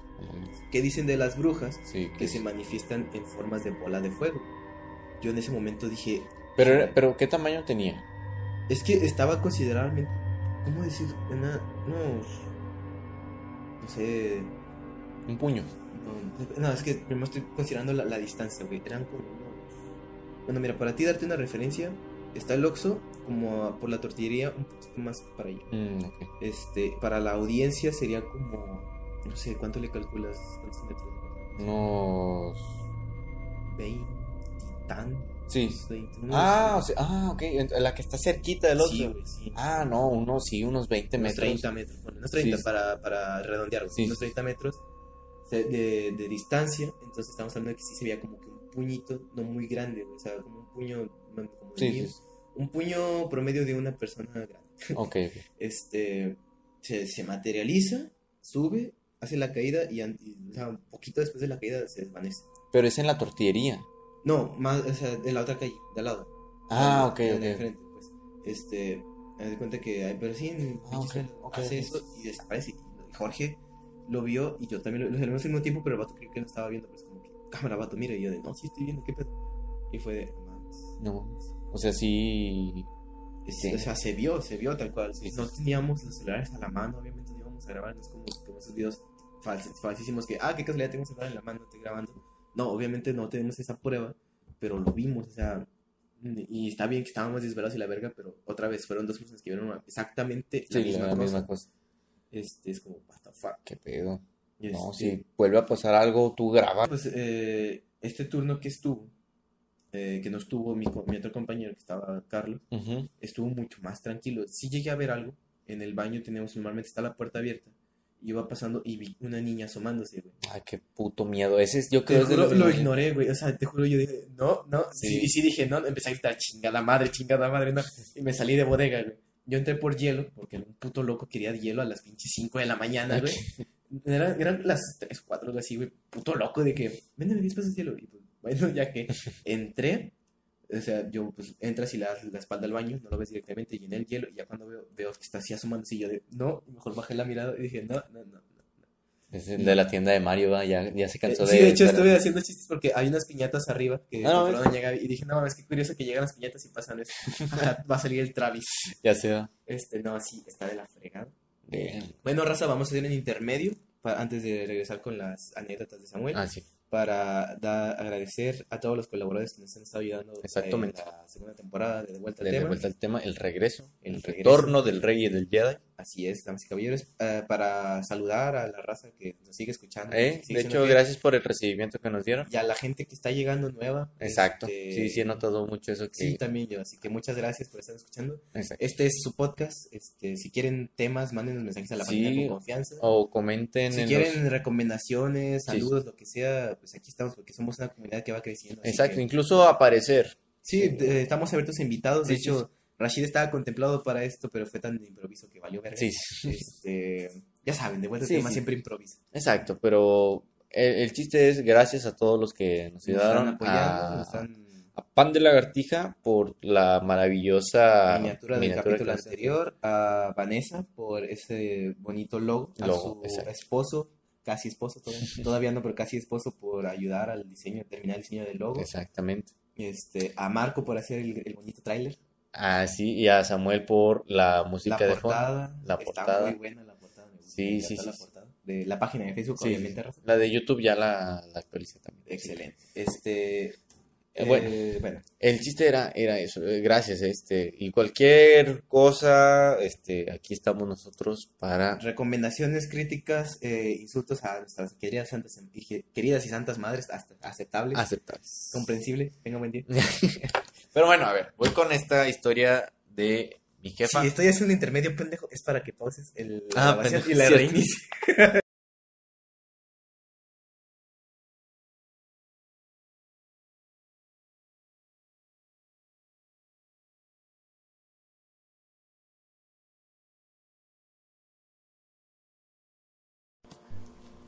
¿Qué dicen de las brujas? Sí, Que se manifiestan en formas de bola de fuego. Yo en ese momento dije, Pero, era- pero ¿qué tamaño tenía? es que estaba considerablemente, ¿cómo decir? Una, unos, no sé, Un puño. no, es que primero estoy considerando la, la distancia, güey. Eran como unos... Bueno, mira, para ti darte una referencia, está el Oxxo como por la tortillería un poquito más para allá. Mm, ok. Este, para la audiencia sería como, no sé, ¿cuánto le calculas? ¿Cuántos metros? Unos. 20 tan. Sí. 20, Ah, o sea, ah, ok. La que está cerquita del otro. sí, güey, sí. Ah, no, unos sí, unos 20 unos metros. 30 metros, ponle, unos 30 Sí. para, para redondear, güey, Sí. unos 30 metros de, de- de distancia, entonces estamos hablando de que sí se veía como que un puñito, no muy grande, o sea, como un puño, como Sí, mío, sí, sí. un puño promedio de una persona grande. Ok, ok. Este, se, se materializa, sube, hace la caída y, o sea, un poquito después de la caída se desvanece. Pero es en la tortillería. No, más, o sea, de la otra calle, de al lado. Ah, ok, ok. enfrente, pues. Este, me doy cuenta que hay, pero sí, en Ah, hace eso y desaparece. Y Jorge lo vio y yo también lo, lo vimos al mismo tiempo, pero el vato creo que no estaba viendo, pues como que, cámara, vato, mira, y yo de, no, sí estoy viendo, ¿qué pedo? Y fue de, no. O sea, sí. Es- Sí. O sea, se vio, se vio tal cual. No teníamos los celulares a la mano, obviamente no íbamos a grabar, no es como, como esos videos fals- falsísimos que, ah, qué casualidad tengo un celular en la mano, estoy grabando. No, obviamente no tenemos esa prueba, pero lo vimos, o sea, y está bien que estábamos desvelados y la verga, pero otra vez fueron dos personas que vieron exactamente la Sí, misma la cosa. misma cosa. Este es como, what the fuck. ¿Qué pedo? No, Este, si vuelve a pasar algo, tú grabas. Pues eh, este turno que estuvo, eh, que no estuvo mi, mi otro compañero, que estaba Carlos, estuvo mucho más tranquilo. Sí llegué a ver algo. En el baño tenemos, normalmente está la puerta abierta. Iba pasando y vi una niña asomándose, güey. Ay, qué puto miedo. Ese es, yo creo juro, los lo más- ignoré, güey. O sea, te juro, yo dije, no, no. Sí. Sí. y sí dije, no. Empecé a gritar, chingada madre, chingada madre, no. Y me salí de bodega, güey. Yo entré por hielo, porque un puto loco quería hielo a las pinches 5 de la mañana, güey. Eran, eran las 3, 4, algo así, güey. Puto loco de que, véndeme 10 pesos de hielo. Y pues, bueno, ya que entré, o sea, yo, pues, entras y le das la espalda al baño, no lo ves directamente, llené el hielo, y ya cuando veo, veo que está así asomándose, y yo de, no, mejor bajé la mirada y dije, no, no, no. No. Es el de la tienda de Mario, ¿va? Ya, ya se cansó Eh, de. sí, de hecho de- estuve haciendo chistes porque hay unas piñatas arriba que Ah, no, Gaby, y dije, no mames, qué curioso que llegan las piñatas y pasan esto. Va a salir el Travis. Ya se va. Este, no, sí, está de la fregada. Bien. Bueno, raza, vamos a hacer un intermedio antes de regresar con las anécdotas de Samuel Ah, sí. para da- agradecer a todos los colaboradores que nos han estado ayudando Exactamente. en la segunda temporada de De Vuelta al De, de Tema. vuelta al tema, el regreso, el, El retorno regreso. del rey y del Jedi. Así es, damas y caballeros, eh, para saludar a la raza que nos sigue escuchando. ¿Eh? De hecho, gracias por el recibimiento que nos dieron. Y a la gente que está llegando nueva. Exacto. este, Sí, sí, he notado mucho eso. Que... Sí, también yo. Así que muchas gracias por estar escuchando. Exacto. Este es su podcast. Este, si quieren temas, mándenos mensajes a la Sí, página con confianza. O comenten si en quieren los- recomendaciones, Sí. saludos, lo que sea, pues aquí estamos porque somos una comunidad que va creciendo. Exacto, que- incluso aparecer. sí, de- estamos abiertos a invitados. De Sí, sí, hecho, Rashid estaba contemplado para esto, pero fue tan de improviso que valió verga. Sí. Este, ya saben, de vuelta Sí, tema sí. siempre improvisa. Exacto, pero el, el chiste es gracias a todos los que nos Nos están ayudaron apoyando, a, nos están a Pan de Lagartija por la maravillosa miniatura del capítulo nos- anterior, a Vanessa por ese bonito logo, a su exacto. esposo, casi esposo, todavía, todavía no, pero casi esposo por ayudar al diseño, terminar el diseño del logo, Exactamente. este, a Marco por hacer el, el bonito tráiler, Ah, sí, y a Samuel por la música la de fondo. portada, La está portada. muy buena la portada, me gusta, Sí, sí, sí, la portada, de la página de Facebook, Sí, obviamente, Rafa. La de YouTube ya la, la actualicé también. excelente, este, bueno. eh, bueno, El chiste era, era eso, eh, gracias, este, y cualquier cosa, este, aquí estamos nosotros para... recomendaciones, críticas, eh, insultos a nuestras queridas, santas, y- queridas y santas madres, hasta aceptables, aceptar. comprensible, tenga buen día. Pero bueno, a ver, voy con esta historia de mi jefa. Si estoy haciendo un intermedio, pendejo, es para que pauses el, la Ah, grabación pendejo, y la reinicies.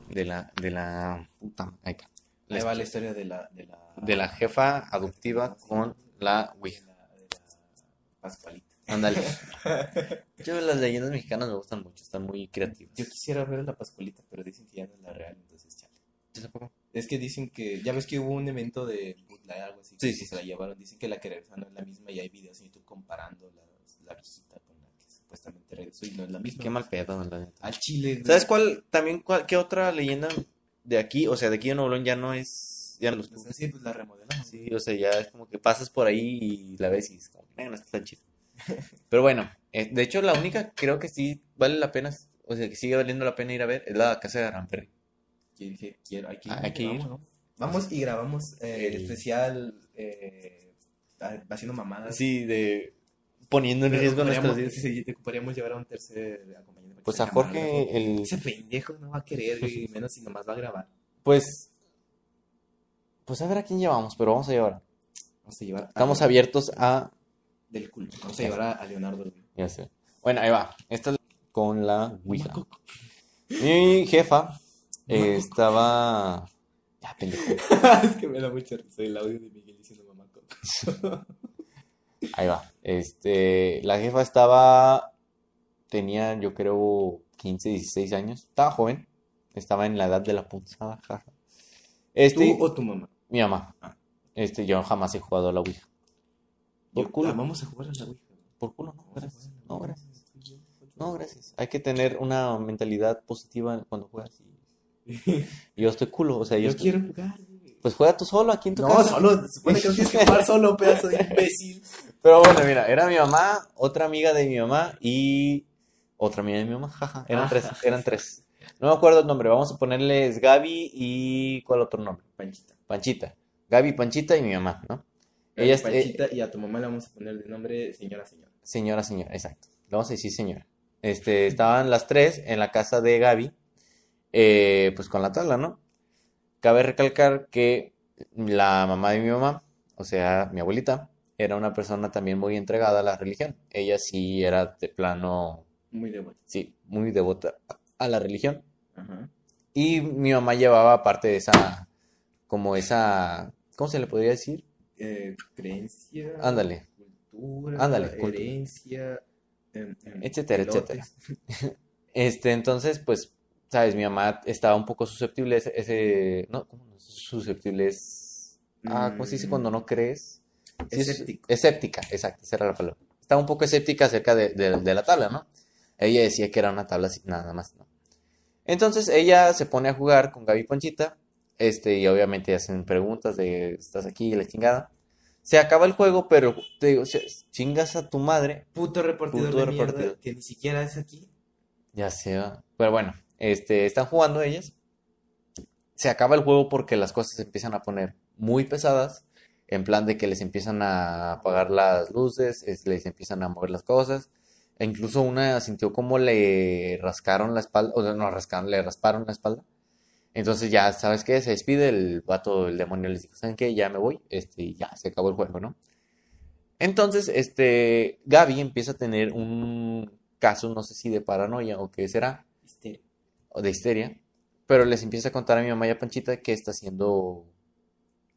De la, de la puta, ahí está. Ahí va la historia de la... De la, De la jefa adoptiva con la Ouija. Pascualita. Ándale. Yo las leyendas mexicanas me gustan mucho, están muy creativas. Yo quisiera ver a la Pascualita, pero dicen que ya no es la real, entonces chale. Es que dicen que, ya ves que hubo un evento de bootleg, algo así, Sí, que sí, se la llevaron, dicen que la que regresa no es la misma y hay videos en YouTube comparando la viejita la que supuestamente regresó y no es la misma. Qué mal pedo, la neta. Al chile, güey. ¿Sabes cuál? También, cuál, qué otra leyenda de aquí? O sea, de aquí de Nuevo León ya no es. Ya no los Pues así, pues la remodelamos. Sí, o sea, ya es como que pasas por ahí y la ves y es como, "Eh, no está tan chido. Pero bueno, eh, de hecho, la única creo que sí vale la pena, o sea, que sigue valiendo la pena ir a ver es la casa de. Yo dije, quiero, hay que ir. Ah, hay que ir. vamos, ¿no? Vamos y grabamos eh, el El- especial eh, haciendo mamadas. Sí, de poniendo en riesgo nuestras vidas. sí, sí, podríamos llevar a un tercer acompañante. Pues a Jorge, el. Ese pendejo no va a querer, güey, menos si nomás va a grabar. Pues. Pues a ver a quién llevamos, pero vamos a llevar. Vamos a llevar a- Estamos abiertos a. del culo. Vamos a llevar a, a Leonardo. Ya sé. Bueno, ahí va. Esta es con la Ouija. Mi jefa eh, estaba. Ya, pendejo. es que me da mucha risa el audio de Miguel diciendo mamá coco. Ahí va. Este, la jefa estaba, tenía yo creo 15, 16 años, estaba joven. Estaba en la edad de la punzada, jaja. Este, ¿Tú o tu mamá? mi mamá. Ah. Este, yo jamás he jugado a la Ouija. Por Yo- culo. ah, vamos a jugar a la Ouija. Por culo, no, gracias. No, gracias. No, gracias. Hay que tener una mentalidad positiva cuando juegas. Yo estoy culo, o sea, yo, Yo estoy- quiero jugar. Pues juega tú solo aquí en tu No, casa. solo, se supone que no tienes que jugar solo, pedazo de imbécil. Pero bueno, mira, era mi mamá, otra amiga de mi mamá y otra amiga de mi mamá, jaja. Eran Ah. tres, eran tres. No me acuerdo el nombre, vamos a ponerles Gaby y ¿cuál otro nombre? Panchita. Panchita. Gaby, Panchita y mi mamá, ¿no? Ella es- Panchita y a tu mamá le vamos a poner de nombre señora, señora. Señora, señora, exacto. Le vamos a decir señora. Este, estaban las tres en la casa de Gaby, eh, pues con la tabla, ¿no? Cabe recalcar que la mamá de mi mamá, o sea, mi abuelita, era una persona también muy entregada a la religión. Ella sí era de plano, Muy de vuelta. sí, muy devota a la religión. Ajá. Y mi mamá llevaba parte de esa, como esa, ¿cómo se le podría decir? Eh, creencia. Ándale. Cultura. Ándale, cultura. Herencia. Etcétera, elotes. Este, entonces, pues, sabes, mi mamá estaba un poco susceptible a ese, ese- no, ¿cómo no? Susceptible es, ah, ¿cómo se dice cuando no crees? Sí, Escéptico. escéptica, exacto, esa era la palabra. Estaba un poco escéptica acerca de, de- de la tabla, ¿no? Ella decía que era una tabla así, nada más, ¿no? Entonces, ella se pone a jugar con Gaby Ponchita, este, y obviamente hacen preguntas de, ¿estás aquí? La chingada. Se acaba el juego, pero, te digo, chingas a tu madre, Puto repartidor Puto de mierda repartidor. que ni siquiera es aquí. Ya se va. Pero bueno, este, están jugando ellas. Se acaba el juego porque las cosas se empiezan a poner muy pesadas. En plan de que les empiezan a apagar las luces, es- les empiezan a mover las cosas. E incluso una sintió como le rascaron la espalda, o sea, no rascaron, le rasparon la espalda. Entonces ya, ¿sabes qué? Se despide el vato, el demonio les dijo, ¿saben qué? Ya me voy, este, y ya, se acabó el juego, ¿no? Entonces, este, Gaby empieza a tener un caso, no sé si de paranoia o qué será. O de histeria, pero les empieza a contar a mi mamá y a Panchita que está siendo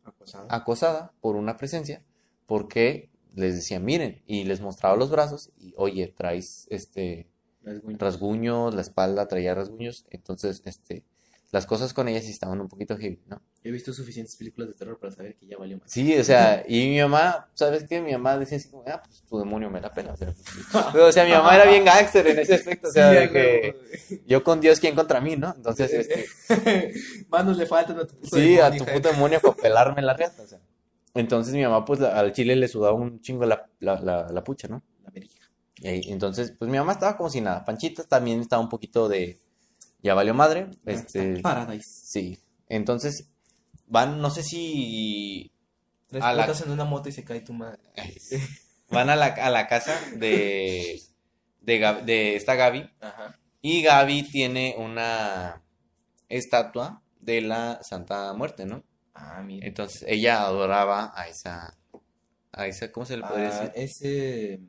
Acosada. acosada por una presencia, porque les decía, miren, y les mostraba los brazos, y oye, traes, este, Rasguño. rasguños, la espalda traía rasguños, entonces, este, las cosas con ella sí estaban un poquito heavy, ¿no? He visto suficientes películas de terror para saber que ya valió más. Sí, o sea, y mi mamá, ¿sabes qué? Mi mamá decía así como, ah, pues tu demonio me da pena, o sea, pues, pero, o sea, mi mamá era bien gángster en ese aspecto, o sea, Sí, de que yo con Dios, ¿quién contra mí, no? Entonces, este, Manos le faltan a tu puto sí, a tu puto demonio para pelarme la riata, o sea. Entonces mi mamá, pues, la- al chile le sudaba un chingo la, la, la, la pucha, ¿no? La verija. Y ahí- entonces, pues mi mamá estaba como si nada. Panchita también estaba un poquito de, ya valió madre, este, Paradise. sí. Entonces, van, no sé si Tres A la- en una moto y se cae tu madre. van a la, a la casa de, de, de esta Gaby. Ajá. Y Gaby tiene una estatua de la Santa Muerte, ¿no? Ah, mira. Entonces ella adoraba a esa, a esa, ¿cómo se le podría Ah, decir? ese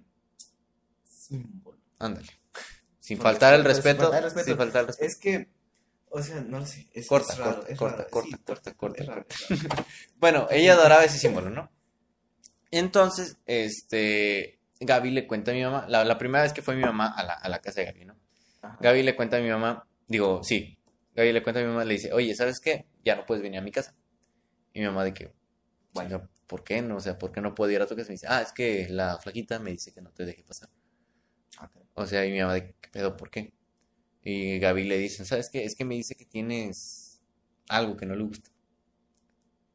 símbolo. Ándale. Sin Con faltar el respeto, sin faltar el respeto. Es que, o sea, no lo sé. Es, Corta, raro, corta, es corta, raro. corta, Sí, corta, corta, raro, corta. Bueno, ella adoraba ese símbolo, ¿no? Entonces, este, Gaby le cuenta a mi mamá, la, la primera vez que fue mi mamá a la, a la casa de Gaby, ¿no? Ajá. Gaby le cuenta a mi mamá, digo, sí, Gaby le cuenta a mi mamá, le dice, oye, ¿sabes qué? Ya no puedes venir a mi casa. Y mi mamá de que, bueno, ¿por qué no? O sea, ¿por qué no puedo ir a tu casa? Me dice, ah, es que la flaquita me dice que no te deje pasar. O sea, y mi mamá de, ¿qué pedo? ¿Por qué? Y Gaby le dice, ¿sabes qué? Es que me dice que tienes algo que no le gusta.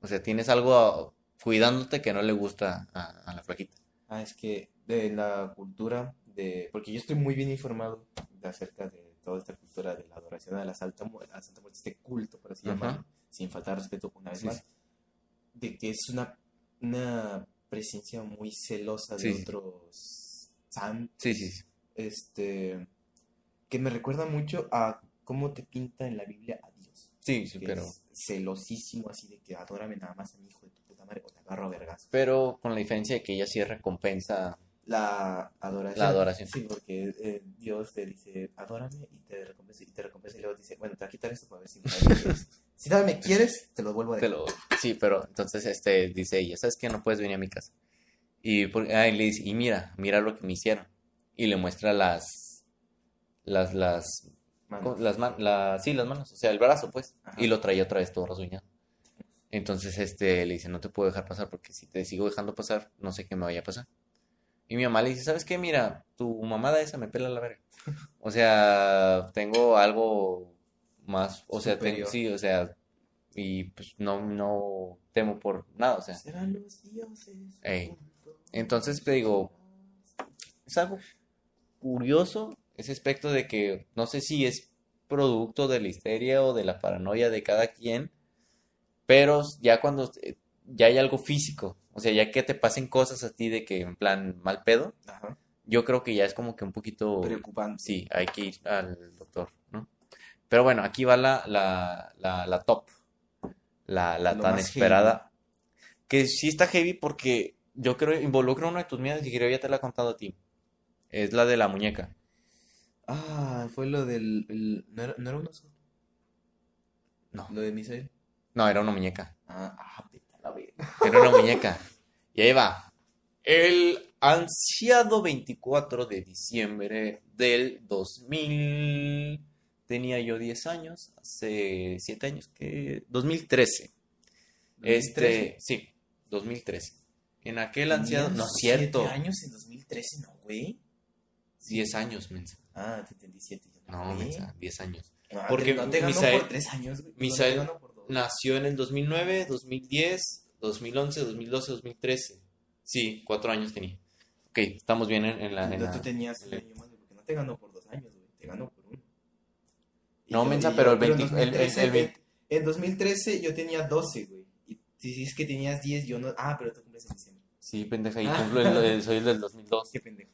O sea, tienes algo cuidándote que no le gusta a, a la flaquita. Ah, es que de la cultura de... Porque yo estoy muy bien informado de acerca de toda esta cultura de la adoración a la Santa, a Muerte, este culto, por así Ajá. llamarlo, sin faltar respeto una vez Sí, más, sí. de que es una, una presencia muy celosa de Sí, otros santos, Sí, sí, sí. Este, que me recuerda mucho a cómo te pinta en la Biblia a Dios. Sí, sí, que pero, es celosísimo, así de que adórame nada más a mi hijo de tu puta madre o te agarro a vergas. pero con la diferencia de que ella sí recompensa. La adoración. La adoración. Sí, porque eh, Dios te dice, adórame y te recompensa, y te recompensa y luego dice, bueno, te voy a quitar esto para ver si me quieres. Si no me quieres, te lo vuelvo a Te dejar. lo- sí, pero entonces este dice ella, ¿sabes qué? No puedes venir a mi casa. Y, por- ah, y le dice, y mira, mira lo que me hicieron. Y le muestra las, las, las, Manos. las manos, la, sí, las manos, o sea, el brazo, pues, Ajá. y lo traía otra vez todo rasguñado. Entonces, este, le dice, no te puedo dejar pasar porque si te sigo dejando pasar, no sé qué me vaya a pasar. Y mi mamá le dice, ¿sabes qué? Mira, tu mamada esa me pela la verga. O sea, tengo algo más, o sea, tengo, sí, o sea, y pues no, no temo por nada, o sea. Serán los dioses. Ey. Entonces te digo, es algo curioso ese aspecto de que no sé si es producto de la histeria o de la paranoia de cada quien, pero ya cuando eh, ya hay algo físico, o sea, ya que te pasen cosas a ti de que en plan mal pedo, Ajá. yo creo que ya es como que un poquito... Preocupante. Sí, hay que ir al doctor, ¿no? Pero bueno, aquí va la, la, la, la top, la, la tan esperada, que sí está heavy porque yo creo involucra uno de tus miedos y creo ya te la he contado a ti. Es la de la muñeca. Ah, fue lo del. el- ¿no, era, ¿No era un oso? No, Lo de Misael. no, era una muñeca. Ah, ah, la. Era una muñeca. Y ahí va. El ansiado 24 de diciembre del 2000. Tenía yo 10 años, hace 7 años, que 2013. Este, 2013. sí, 2013. En aquel ansiado, no es cierto, años en 2013, ¿no, güey? 10 años, mensa. Ah, te entendí siete. ya No, güey. mensa, 10 años. Ah, Porque no te ganó Misael- por tres años, güey. Misael no te ganó por dos. Nació en el 2009, 2010, 2011, 2012, 2013. Sí, 4 años tenía. Ok, estamos bien en, en la... en No, la- tú tenías año más, porque no te ganó por años, güey. Te ganó por No, mensa, pero el 20 en el- el- 2013, el 20 En 2013 yo tenía 12, güey. Y si dices que tenías 10, yo no. Ah, pero tú cumples en diciembre. Sí, pendeja, y cumplo el- el- soy el del 2002. Qué pendejo.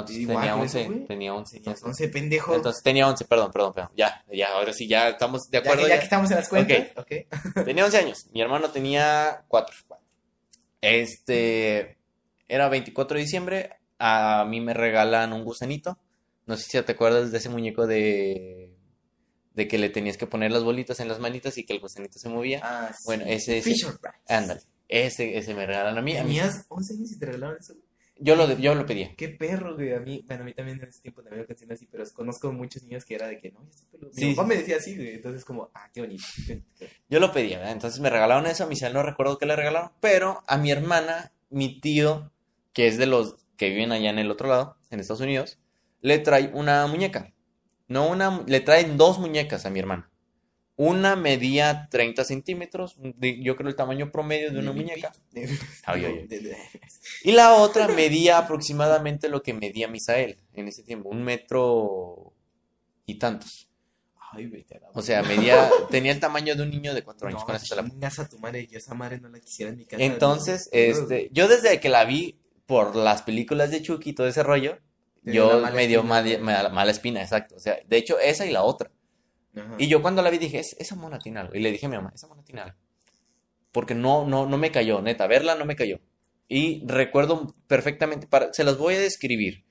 Entonces Igual tenía con eso, 11, güey. tenía 11. Tenías entonces- 11, pendejo. Entonces tenía 11, perdón, perdón, perdón. Ya, ya, ahora sí, ya estamos de ya, acuerdo. que, ya ya. que estamos en las cuentas, ok. Tenía 11 años, mi hermano tenía 4. Este, era 24 de diciembre, a mí me regalan un gusanito. No sé si te acuerdas de ese muñeco de de que le tenías que poner las bolitas en las manitas y que el gusanito se movía. Ah, sí. Bueno, ese- ese- Fisher Price. Ándale, ese, ese me regalan a mí. a mí- Tenías 11 años y te regalaron eso. Yo lo, yo lo pedía. Qué perro, güey. A mí, bueno, a mí también en ese tiempo también me canción así, pero conozco muchos niños que era de que no, ya estoy peludo. Mi Sí, papá sí. me decía así, güey. Entonces, como, ah, qué bonito. Yo lo pedía, ¿verdad? Entonces me regalaron eso, a mi no recuerdo qué le regalaron, pero a mi hermana, mi tío, que es de los que viven allá en el otro lado, en Estados Unidos, le trae una muñeca. No una, le traen dos muñecas a mi hermana. Una medía 30 centímetros, de- yo creo el tamaño promedio de una muñeca. Ay, ay, ay. De- de- Y la otra medía aproximadamente lo que medía Misael en ese tiempo, un metro y tantos. Ay, vete a la O sea, medía, tenía el tamaño de un niño de cuatro años, No, con eso te la chingas a tu madre, yo esa madre no la quisiera en mi casa. Entonces, no, este, yo desde que la vi por las películas de Chucky y todo ese rollo, yo me dio mala- mala espina, exacto. O sea, de hecho, esa y la otra. Ajá. Y yo cuando la vi dije, "Es- esa mona tiene algo. Y le dije a mi mamá, esa mona tiene algo. Porque no, no, no me cayó, neta, verla no me cayó. Y recuerdo perfectamente, para, se las voy a describir.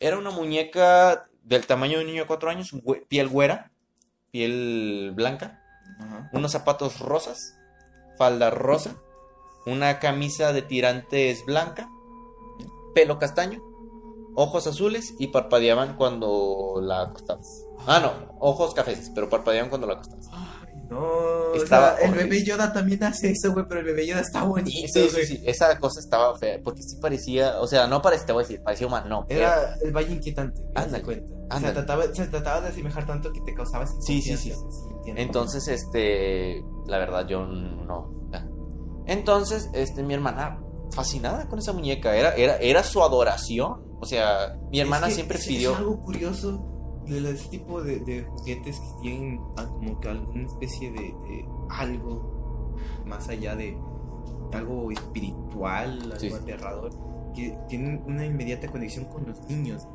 Era una muñeca del tamaño de un niño de cuatro años, piel güera, piel blanca, Ajá. unos zapatos rosas, falda rosa, una camisa de tirantes blanca, pelo castaño, ojos azules y parpadeaban cuando la acostabas. Ah, no, ojos cafés, pero parpadeaban cuando la acostabas. Ay, no. o Estaba sea, el bebé Yoda también hace eso, güey, pero el bebé Yoda está bonito, Sí, sí, sí, esa cosa estaba fea, porque sí parecía, o sea, no parecía, te voy a decir, parecía humano, no. Era el valle inquietante, Ándale, cuenta. O sea, ándale. trataba, se trataba de asemejar tanto que te causaba Sí, sí, sí. Entonces, este, la verdad, yo no. Entonces, este, mi hermana, fascinada con esa muñeca, era, era, era su adoración. O sea, mi hermana Es que siempre es- pidió. Es algo curioso de ese tipo de, de juguetes que tienen como que alguna especie de, de algo más allá de algo espiritual, algo Sí, aterrador, que tienen una inmediata conexión con los niños.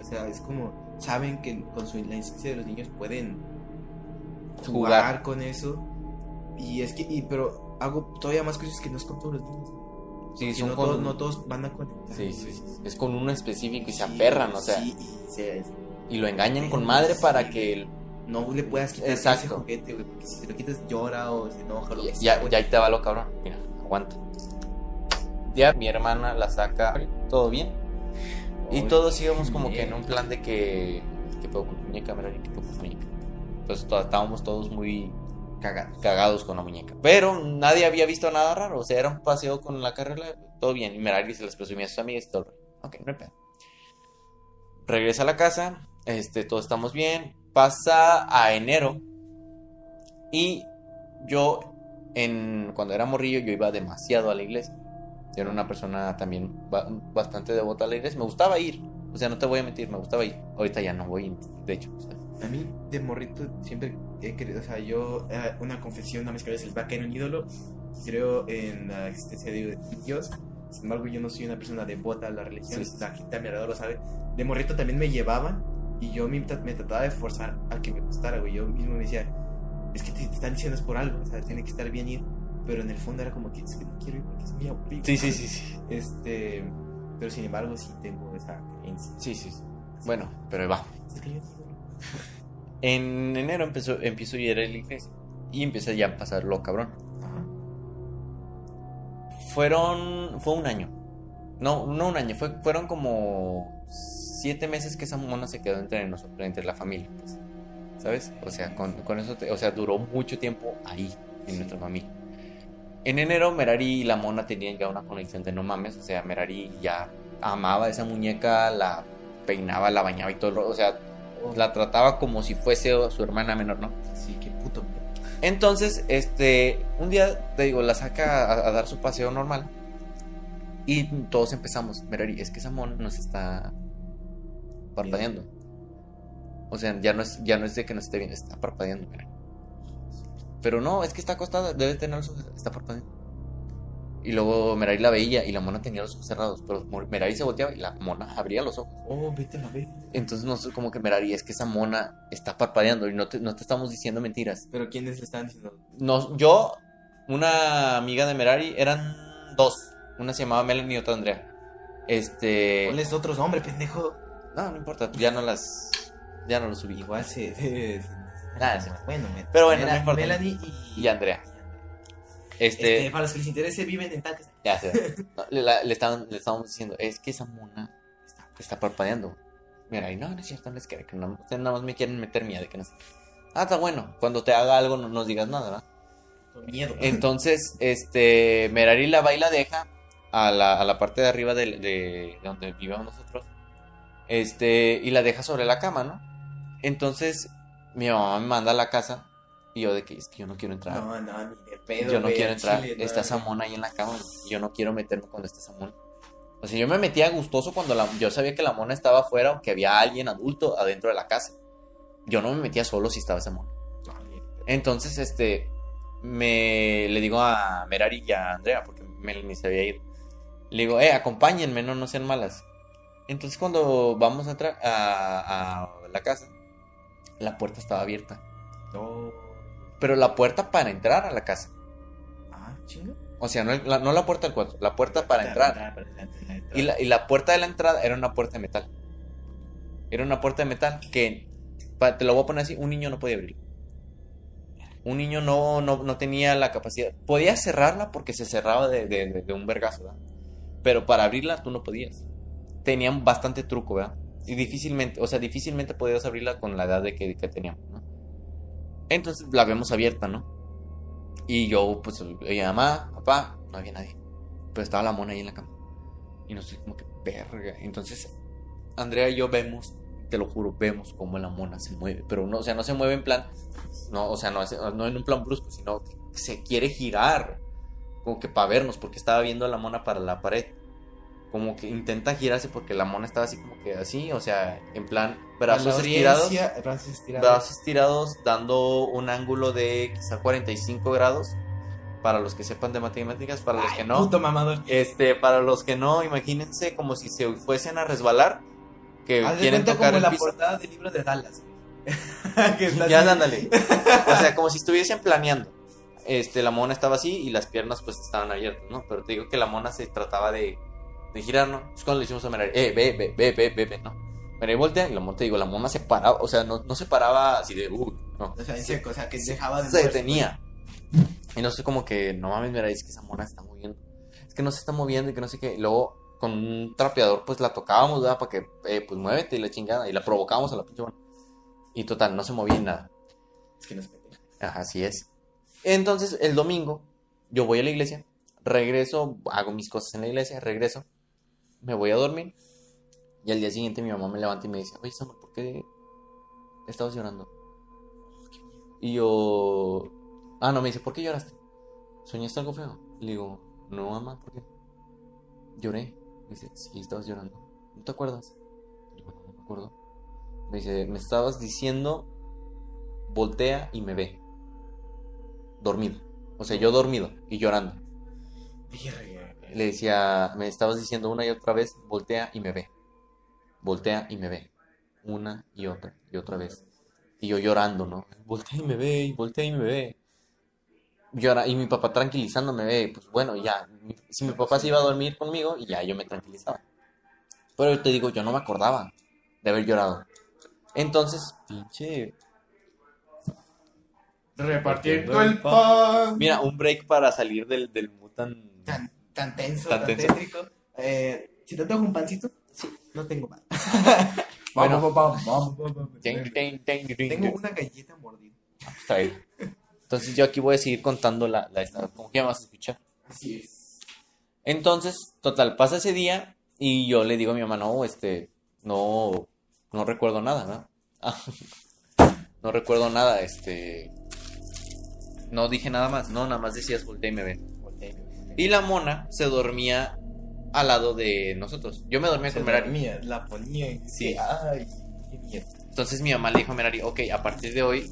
O sea, es como saben que con su, la inocencia de los niños pueden jugar, jugar. con eso. Y es que, y, pero algo todavía más es que no es con todos los niños. Sí, son no, con- todos, no todos van a conectar. sí, sí, sí. Es con uno específico y se aferran, o sea, sí, y lo engañan con madre para que no le puedas quitar Exacto. ese juguete, güey, porque si se lo quitas llora o se enoja lo que sea, ya, güey. ya ahí te va lo cabrón. Mira, aguanta. Ya mi hermana la saca, todo bien. Y todos íbamos como que en un plan de que ¿qué pedo con tu muñeca? ¿Qué pedo con tu muñeca? Entonces to- estábamos todos muy cagados. con la muñeca. Pero nadie había visto nada raro. O sea, era un paseo con la carrera, todo bien. Y Merari se les presumía a sus amigas y todo. Ok, no hay pedo. Regresa a la casa, este, todos estamos bien. Pasa a enero. Y yo, en, cuando era morrillo, yo iba demasiado a la iglesia. Yo era una persona también ba- bastante devota a la iglesia. Me gustaba ir. O sea, no te voy a mentir, me gustaba ir. Ahorita ya no voy, de hecho. o A mí, de morrito, siempre he querido, o sea, yo, eh, una confesión, una vez que a veces les va a caer un ídolo, creo en la existencia de Dios. Sin embargo, yo no soy una persona devota a la religión, Sí. la gente a mi alrededor lo sabe. De morrito también me llevaban y yo me, me trataba de forzar a que me gustara, güey. Yo mismo me decía, es que te, te están diciendo es por algo, o sea, tiene que estar bien ir. Pero en el fondo era como que es que no quiero ir porque es muy aburrido. Sí, sí, sí, sí. Este, pero sin embargo, sí tengo esa creencia. Sí, sí. sí. Bueno, pero ahí va. Es que yo- En enero empezó, empiezo a ir a la iglesia. Y empieza ya a pasar lo cabrón. Fueron. Fue un año. No, no un año. Fue, fueron como siete meses que esa mona se quedó entre nosotros, entre la familia. pues, ¿Sabes? O sea, con, con eso, te- o sea, duró mucho tiempo ahí, en nuestra familia. En enero, Merari y la mona tenían ya una conexión de no mames. O sea, Merari ya amaba a esa muñeca, la peinaba, la bañaba y todo. O sea, la trataba como si fuese su hermana menor, ¿no? Sí, qué puto. Entonces, este, un día, te digo, la saca a, a dar su paseo normal. Y todos empezamos, Merari, es que esa mona nos está parpadeando. O sea, ya no es, ya no es de que nos esté viendo, está parpadeando, Merari. Pero no, es que está acostada, debe tener los ojos, está parpadeando. Y luego Merari la veía y la mona tenía los ojos cerrados, pero Merari se volteaba y la mona abría los ojos. Oh, vete la vez. Entonces nosotros como que Merari, es que esa mona está parpadeando y no te, no te estamos diciendo mentiras. Pero ¿quiénes le están diciendo? Nos, yo, una amiga de Merari, eran dos. Una se llamaba Melanie y otra Andrea. Este. Ponles otros nombres, pendejo. No, no importa, ya no las. Ya no los subí. Igual se. sí. Bueno, me- Pero bueno, no importa. Melanie y. Y Andrea. Este, Este. para los que les interese, viven en tanques. Ya sé. No, le, la- le estaban, le estábamos diciendo, es que esa mona está, está parpadeando. Mira, y no, no es cierto, no es que, que no, ustedes nada más me quieren meter miedo de que no sé. Ah, está bueno. Cuando te haga algo, no nos digas nada, ¿verdad? Con miedo. Entonces, este, Merari la va y la deja a la, a la parte de arriba de, de- de donde vivimos nosotros. Este, y la deja sobre la cama, ¿no? Entonces, mi mamá me manda a la casa y yo de que es que yo no quiero entrar. No, no, pedo. yo no quiero entrar. chile, está esa no. mona ahí en la cama yo no quiero meterme cuando está esa mona. O sea, yo me metía gustoso cuando la, yo sabía que la mona estaba afuera o que había alguien adulto adentro de la casa. Yo no me metía solo si estaba esa mona. Entonces, este, me le digo a Merari y a Andrea, porque Melanie se había ido. Le digo, eh, acompáñenme, no, no sean malas. Entonces, cuando vamos a, a, a la casa, la puerta estaba abierta. No. Pero la puerta para entrar a la casa. Chinga. O sea, no, la, no la puerta del cuarto, la puerta para entrar. para. Y la, y la puerta de la entrada era una puerta de metal. Era una puerta de metal que, te lo voy a poner así, un niño no podía abrir. Un niño no, no, no tenía la capacidad. Podía cerrarla porque se cerraba de, de- de- de un vergazo, ¿verdad? Pero para abrirla tú no podías. Tenían bastante truco, ¿verdad? Y difícilmente, o sea, difícilmente podías abrirla con la edad de que, que teníamos, ¿no? Entonces la vemos abierta, ¿no? Y yo, pues, oye, mamá, papá, no había nadie. Pero estaba la mona ahí en la cama. Y no sé, como que verga. Entonces, Andrea y yo vemos, te lo juro, vemos cómo la mona se mueve. Pero no, o sea, no se mueve en plan, no, o sea, no, no en un plan brusco, sino que se quiere girar. Como que para vernos, porque estaba viendo a la mona para la pared. Como que intenta girarse porque la mona estaba así como que así, o sea, en plan brazos estirados. Brazos estirados. Brazos estirados dando un ángulo de quizá 45 grados. Para los que sepan de matemáticas, para los que no. Puto mamador. Este, para los que no, imagínense como si se fuesen a resbalar. Que Haz de quieren cuenta tocar como el la piso. portada del libro de Dallas. que Ya, así. ándale. O sea, como si estuviesen planeando. Este, la mona estaba así y las piernas pues estaban abiertas, ¿no? Pero te digo que la mona se trataba de, de girar, ¿no? Es cuando le hicimos a Merari, eh, ve, ve, ve, ve, ve, ve, ¿no? Merari voltea y la mona, te digo, la mona se paraba, o sea, no, no se paraba así de, uh, no. O sea, seco, o sea, que dejaba de se detenía. Y no sé, como que, no mames, mira, es que esa mona está moviendo. Es que no se está moviendo y que no sé qué. Y luego, con un trapeador, pues la tocábamos, ¿verdad? Para que, eh, pues muévete y la chingada. Y la provocábamos a la pinche mona. Y total, no se movía nada. Es que no es pendeja. Ajá, Así es. Entonces, el domingo, yo voy a la iglesia, regreso, hago mis cosas en la iglesia, regreso, me voy a dormir. Y al día siguiente mi mamá me levanta y me dice, oye, Samuel, ¿por qué estabas llorando? Y yo... Ah, no, me dice, ¿por qué lloraste? ¿Soñaste algo feo? Le digo, no, mamá, ¿por qué? Lloré. Me dice, sí, estabas llorando. ¿No te acuerdas? No, me acuerdo. Me dice, me estabas diciendo, voltea y me ve. Dormido. O sea, yo dormido y llorando. Le decía, me estabas diciendo una y otra vez, voltea y me ve. Voltea y me ve. Una y otra y otra vez. Y yo llorando, ¿no? Voltea y me ve, y voltea y me ve. Llora, y mi papá tranquilizándome, ve, pues bueno, ya. Si mi papá se iba a dormir conmigo, y ya yo me tranquilizaba. Pero yo te digo, yo no me acordaba de haber llorado. Entonces, pinche. Repartiendo el pan. Mira, un break para salir del, del mood tan. Tan, tenso, Tan tan, tenso. tétrico. Eh, si te tengo un pancito, sí, no tengo pan. Bueno. vamos, vamos, vamos, vamos, vamos. Ten, ten, ten, ten, Tengo ten. una galleta mordida. Está bien. Entonces yo aquí voy a seguir contando la, la esta, como que ya me vas a escuchar. Así es. Entonces, total, pasa ese día y yo le digo a mi mamá, no, este, no, no recuerdo nada, ¿no? Ah, no recuerdo nada, este, no dije nada más, no, nada más decías voltea y me ve. Y la mona se dormía al lado de nosotros. Yo me dormía Se con Merari. dormía, la ponía y Sí. Ay, qué. Entonces mi mamá le dijo a Merari, ok, a partir de hoy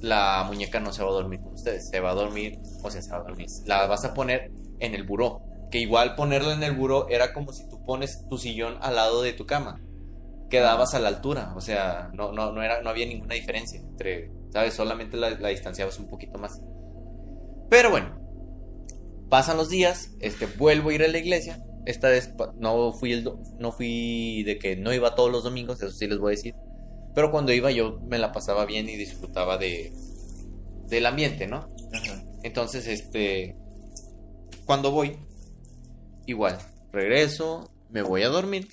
la muñeca no se va a dormir con ustedes, se va a dormir, o sea, se va a dormir, la vas a poner en el buró, que igual ponerla en el buró era como si tú pones tu sillón al lado de tu cama, quedabas a la altura, o sea, no, no, no, era, no había ninguna diferencia entre, ¿sabes? Solamente la, la distanciabas un poquito más. Pero bueno, pasan los días, este, vuelvo a ir a la iglesia, esta vez no fui, el no fui de que no iba todos los domingos, eso sí les voy a decir. Pero cuando iba yo me la pasaba bien y disfrutaba de del ambiente, ¿no? Ajá. Entonces, este cuando voy igual, regreso, me voy a dormir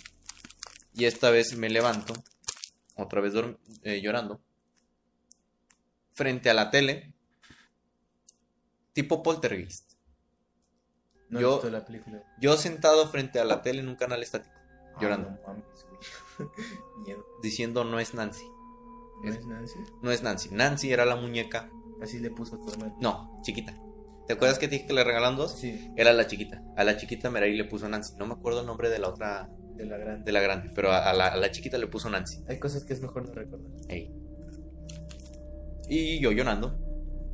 y esta vez me levanto otra vez eh, llorando frente a la tele tipo poltergeist. No Yo- la película. Yo sentado frente a la tele en un canal estático Llorando. Ah, no mames, güey. Miedo. diciendo no es Nancy. ¿No es Nancy? No es Nancy. Nancy era la muñeca. Así le puso a tu hermano. No, chiquita. ¿Te acuerdas que te dije que le regalaron dos? Sí, Era la chiquita. A la chiquita Merari le puso Nancy. No me acuerdo el nombre de la otra, de la grande. de la grande, pero a, a la, a la chiquita le puso Nancy. Hay cosas que es mejor no recordar. Ey. Y yo llorando.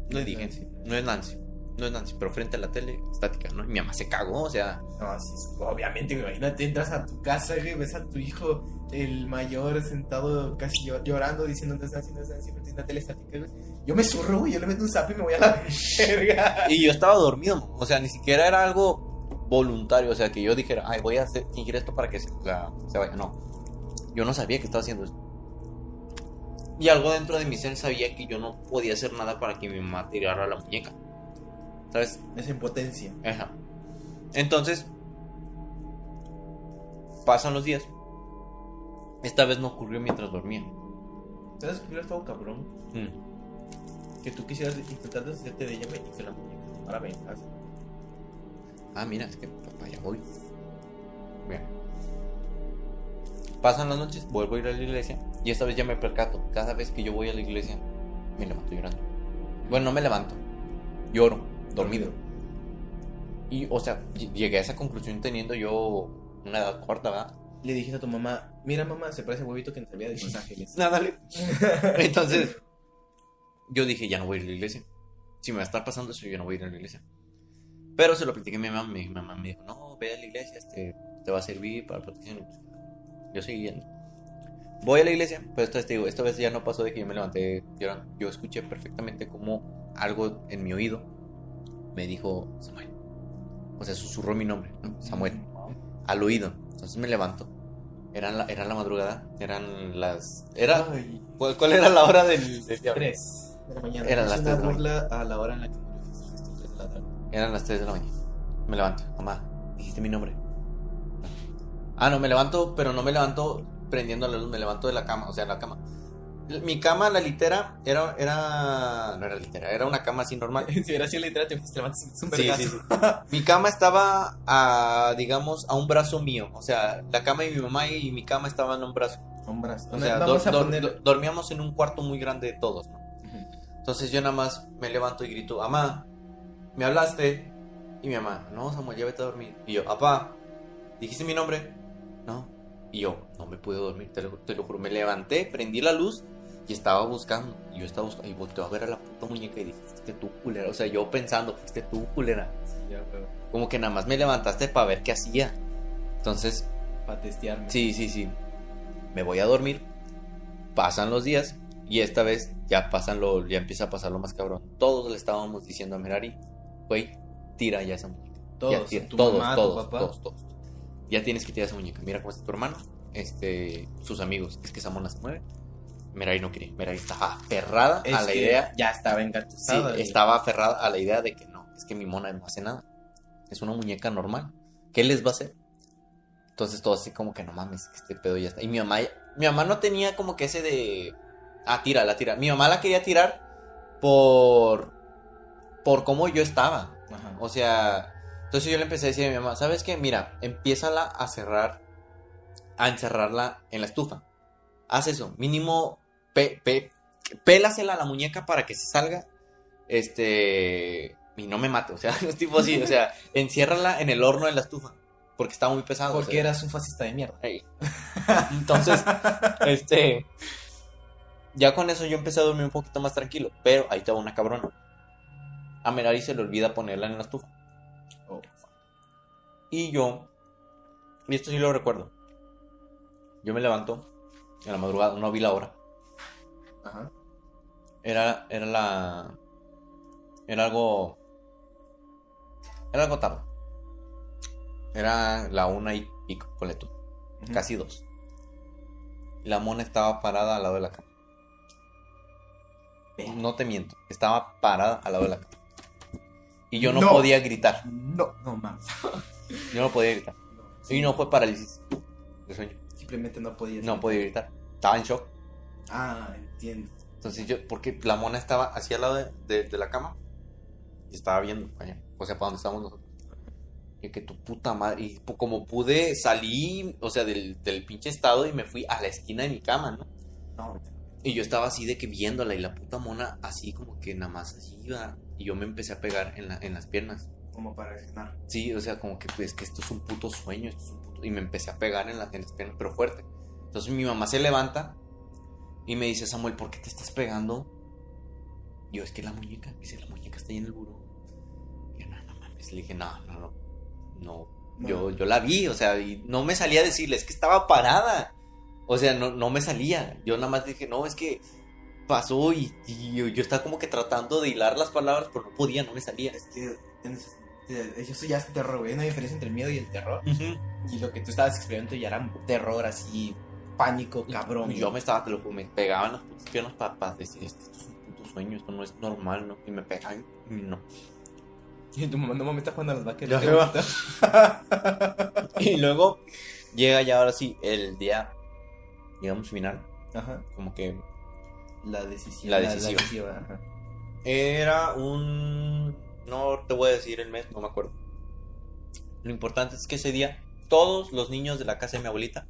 No le dije, Nancy. no es Nancy. No es Nancy, pero frente a la tele estática, ¿no? Y mi mamá se cagó, o sea, No, sí, obviamente. Imagínate, entras a tu casa, güey, ves a tu hijo, el mayor, sentado casi llo- llorando, diciendo no Nancy, no Nancy, frente a una tele estática, güey. Yo me zurro, güey, yo le meto un zap y me voy a la verga. Y yo estaba dormido, o sea, ni siquiera era algo voluntario, o sea, que yo dijera, ay, voy a hacer, fingir esto para que se, la- se vaya. No, yo no sabía que estaba haciendo esto. Y algo dentro de mi ser sabía que yo no podía hacer nada para que mi mamá tirara la muñeca. ¿Sabes? Es en potencia. Ajá. Entonces, pasan los días. Esta vez no ocurrió mientras dormía. ¿Sabes qué hubiera estado cabrón? Mm. Que tú quisieras intentar deshacerte de ella, y que la muñeca. Ahora ven, haz. Ah, mira, es que papá, ya voy. Bien. Pasan las noches, vuelvo a ir a la iglesia. Y esta vez ya me percato. Cada vez que yo voy a la iglesia, me levanto llorando. Bueno, no me levanto. Lloro, dormido. Y, o sea, ll- llegué a esa conclusión teniendo yo una edad corta, ¿verdad? Le dijiste a tu mamá, mira mamá, se parece a huevito que nos sabía de Los Ángeles. Nada, dale. Entonces, yo dije, ya no voy a ir a la iglesia. Si me va a estar pasando eso, yo no voy a ir a la iglesia. Pero se lo platiqué a mi mamá. Mi mamá me dijo, no, ve a la iglesia, este, te va a servir para protección. Yo seguí yendo. Voy a la iglesia, pero esta vez te digo, esta vez ya no pasó de que yo me levanté llorando. Yo escuché perfectamente como algo en mi oído me dijo Samuel. O sea, susurró mi nombre, ¿no? Samuel. Al oído. Entonces me levanto. Era la, era la madrugada. Eran las. Era, ¿cuál, cuál era la hora del, del tres de la mañana. Eran las una tres de la burla a la hora en la que de la tarde. Eran las 3 de la mañana. Me levanto. Mamá, dijiste mi nombre. Ah, no, me levanto, pero no me levanto prendiendo la luz, me levanto de la cama, o sea, la cama. Mi cama, la litera, era, era, no era litera, era una cama así normal. Si era así literal, te levantas un Sí, sí, sí. Mi cama estaba a, digamos, a un brazo mío. O sea, la cama de mi mamá y mi cama estaban a un brazo. Hombras. O sea, poner... dormíamos en un cuarto muy grande de todos, ¿no? Entonces yo nada más me levanto y grito, mamá, ¿me hablaste? Y mi mamá, no, Samuel, ya vete a dormir. Y yo, papá, ¿dijiste mi nombre? No. Y yo, no me pude dormir, te lo, te lo juro. Me levanté, prendí la luz y estaba buscando. Y yo estaba buscando y volteé a ver a la puta muñeca y dije, fuiste tú, culera. O sea, yo pensando, fuiste tú, culera. Ya, güey, Como que nada más me levantaste para ver qué hacía. Entonces, para testearme. Sí, sí, sí. Me voy a dormir. Pasan los días. Y esta vez ya pasan lo, ya empieza a pasar lo más cabrón. Todos le estábamos diciendo a Merari, güey, tira ya esa muñeca. Ya Todos, tira- tu todos, mamá, todos, tu papá. todos, todos. Ya tienes que tirar esa muñeca. Mira cómo está tu hermano. Este, sus amigos. Es que esa mona se mueve. Merari no quería. Merari estaba aferrada Es a la que idea. Ya estaba Sí, engatusada. güey. estaba aferrada a la idea de que no, es que mi mona no hace nada. Es una muñeca normal. ¿Qué les va a hacer? Entonces todo así como que no mames, que este pedo ya está. Y mi mamá, mi mamá no tenía como que ese de, ah, tírala, tira. Mi mamá la quería tirar por, por cómo yo estaba. Ajá. O sea, entonces yo le empecé a decir a mi mamá, ¿sabes qué? Mira, empiézala a cerrar, a encerrarla en la estufa. Haz eso, mínimo, pe, pe- pélasela a la muñeca para que se salga, este, y no me mate, o sea, es tipo así, o sea, enciérrala en el horno de la estufa, porque estaba muy pesado. o Porque sea. eras un fascista de mierda. Entonces, este. Ya con eso yo empecé a dormir un poquito más tranquilo. Pero ahí estaba una cabrona. A Merari se le olvida ponerla en la estufa. Oh, Y yo. Y esto sí lo recuerdo. Yo me levanto. En la madrugada, no vi la hora. Ajá. Era, era la. Era algo. Era algo tarde. Era la una y pico, ponle tú. Ujú. Casi dos. La mona estaba parada al lado de la cama. No te miento, estaba parada al lado de la cama. Y yo no, No. podía gritar. No, no mames. Yo no podía gritar. Y no fue parálisis de sueño. Simplemente no podía. No podía gritar. Estaba en shock. Ah, entiendo. Entonces yo, porque la mona estaba así al lado de, de- de la cama y estaba viendo allá, o sea, para donde estábamos nosotros. Y que tu puta madre, y como pude, salí, o sea, del, del pinche estado y me fui a la esquina de mi cama, ¿no? No, Y yo estaba así de que viéndola y la puta mona así como que nada más así iba. Y yo me empecé a pegar en, la- en las piernas. como para reaccionar. Sí, o sea, como que pues que esto es un puto sueño, esto es un puto... Y me empecé a pegar en, la- en las piernas, pero fuerte. Entonces mi mamá se levanta y me dice, Samuel, ¿por qué te estás pegando? Y yo, es que la muñeca, dice, la muñeca está ahí en el buró. Y yo, no, no mames. Le dije, no, no, no, no. No. Yo, yo la vi, o sea, y no me salía a decirle, es que estaba parada. O sea, no, no me salía. Yo nada más dije, no, es que pasó y, y yo, yo estaba como que tratando de hilar las palabras, pero no podía, no me salía. Es que eh, eso ya es terror, güey. Hay una diferencia entre el miedo y el terror. Ujú. Y lo que tú estabas experimentando ya era terror, así, pánico, cabrón. Y yo me estaba, te lo juro, me pegaban las putas piernas para, decir, esto es un puto sueño, esto no es normal, ¿no? Y me pegaban y no. Y tu mamá, no mames, está jugando a las vacas. Ya ¿Qué me va. gusta? Y luego llega ya ahora sí el día, digamos, final, Ajá. como que La decisión. La decisiva. ajá. era un... No te voy a decir el mes, no me acuerdo. Lo importante es que ese día todos los niños de la casa de mi abuelita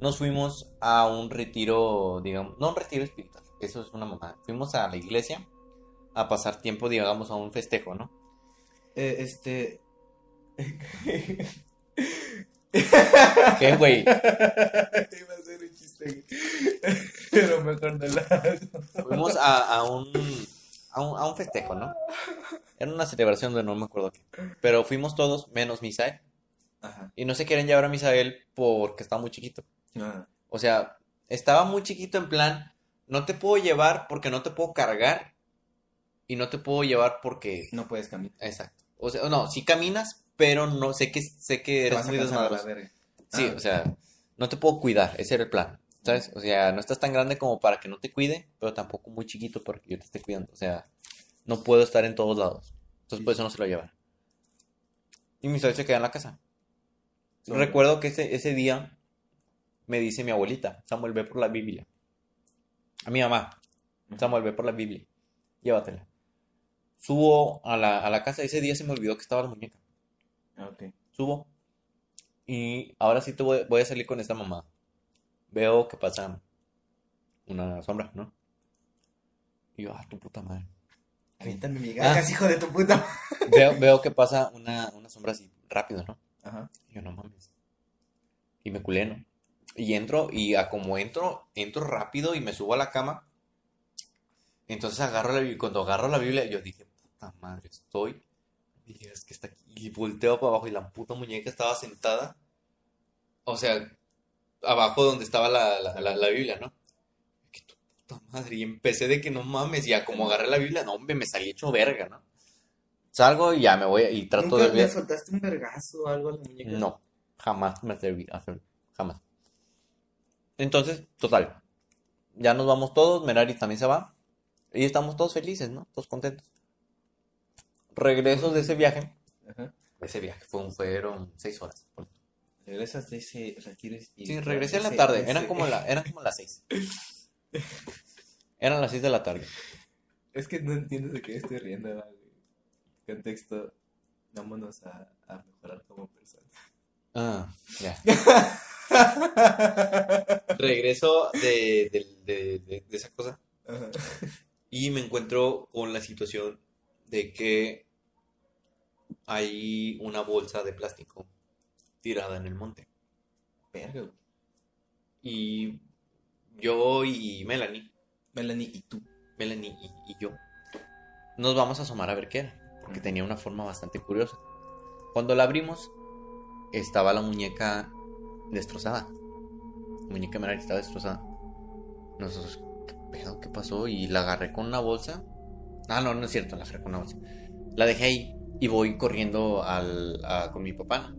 nos fuimos a un retiro, digamos, no un retiro espiritual, eso es una mamada. Fuimos a la iglesia a pasar tiempo, digamos, a un festejo, ¿no? Eh, este. ¿Qué, güey? Iba a ser un chiste, pero mejor no hago. Fuimos a, a un, a un a un festejo, ¿no? Era una celebración de no me acuerdo qué. Pero fuimos todos, menos Misael. Ajá. Y no se quieren llevar a Misael porque está muy chiquito. O sea, estaba muy chiquito en plan, no te puedo llevar porque no te puedo cargar. Y no te puedo llevar porque... no puedes caminar. Exacto. O sea, no, sí caminas, pero no sé que sé que eres muy desmadroso. Sí, Ah. o sea, no te puedo cuidar, ese era el plan, ¿sabes? O sea, no estás tan grande como para que no te cuide, pero tampoco muy chiquito para que yo te esté cuidando. O sea, no puedo estar en todos lados. Entonces, por eso no se lo llevan. Y mi se queda en la casa. Sí. Recuerdo que ese, ese día me dice mi abuelita, Samuel, ve por la Biblia. A mi mamá. Samuel, ve por la Biblia. Llévatela. Subo a la, a la casa. Ese día se me olvidó que estaba la muñeca. Ah, ok. Subo. Y ahora sí te voy, voy a salir con esta mamá. Veo que pasa una sombra, ¿no? Y yo, ah, tu puta madre. Aviéntame Ah. migajas, hijo de tu puta. Veo, veo que pasa una, una sombra así, rápido, ¿no? Ajá. Y yo, no mames. Y me culé, ¿no? Y entro, y a como entro, entro rápido y me subo a la cama. Entonces agarro la Biblia, cuando agarro la Biblia, yo dije, puta madre, estoy. Dije, es que está aquí. Y volteo para abajo y la puta muñeca estaba sentada. O sea, abajo donde estaba la, la, la, la Biblia, ¿no? Que tu puta madre. Y empecé de que no mames, y ya como agarré la Biblia, no, hombre, me salí hecho verga, ¿no? Salgo y ya me voy y trato ¿Nunca de le soltaste un vergazo o algo a la muñeca? No, jamás me atreví a. Jamás. Entonces, total. Ya nos vamos todos. Merari también se va. Y estamos todos felices, ¿no? Todos contentos. Regreso de ese viaje. Ajá. Ese viaje fue un- fueron seis horas. Regresas de ese Sí, regresé en la tarde. ese- Eran como, la, eran como las seis. Eran las seis de la tarde. Es que no entiendes de qué estoy riendo, güey. Contexto, vámonos a, a mejorar como personas. Ah, ya. Regreso de, de- de- esa cosa. Ajá. Y me encuentro con la situación de que hay una bolsa de plástico tirada en el monte. Verga. Y yo y Melanie, Melanie, ¿y tú? Melanie y, y yo, nos vamos a asomar a ver qué era, porque tenía una forma bastante curiosa. Cuando la abrimos, estaba la muñeca destrozada. La muñeca Melanie estaba destrozada. Nosotros, ¿qué pedo? ¿Qué pasó? Y la agarré con una bolsa. Ah, no, no es cierto, la agarré con una bolsa. La dejé ahí y voy corriendo al, con mi papá.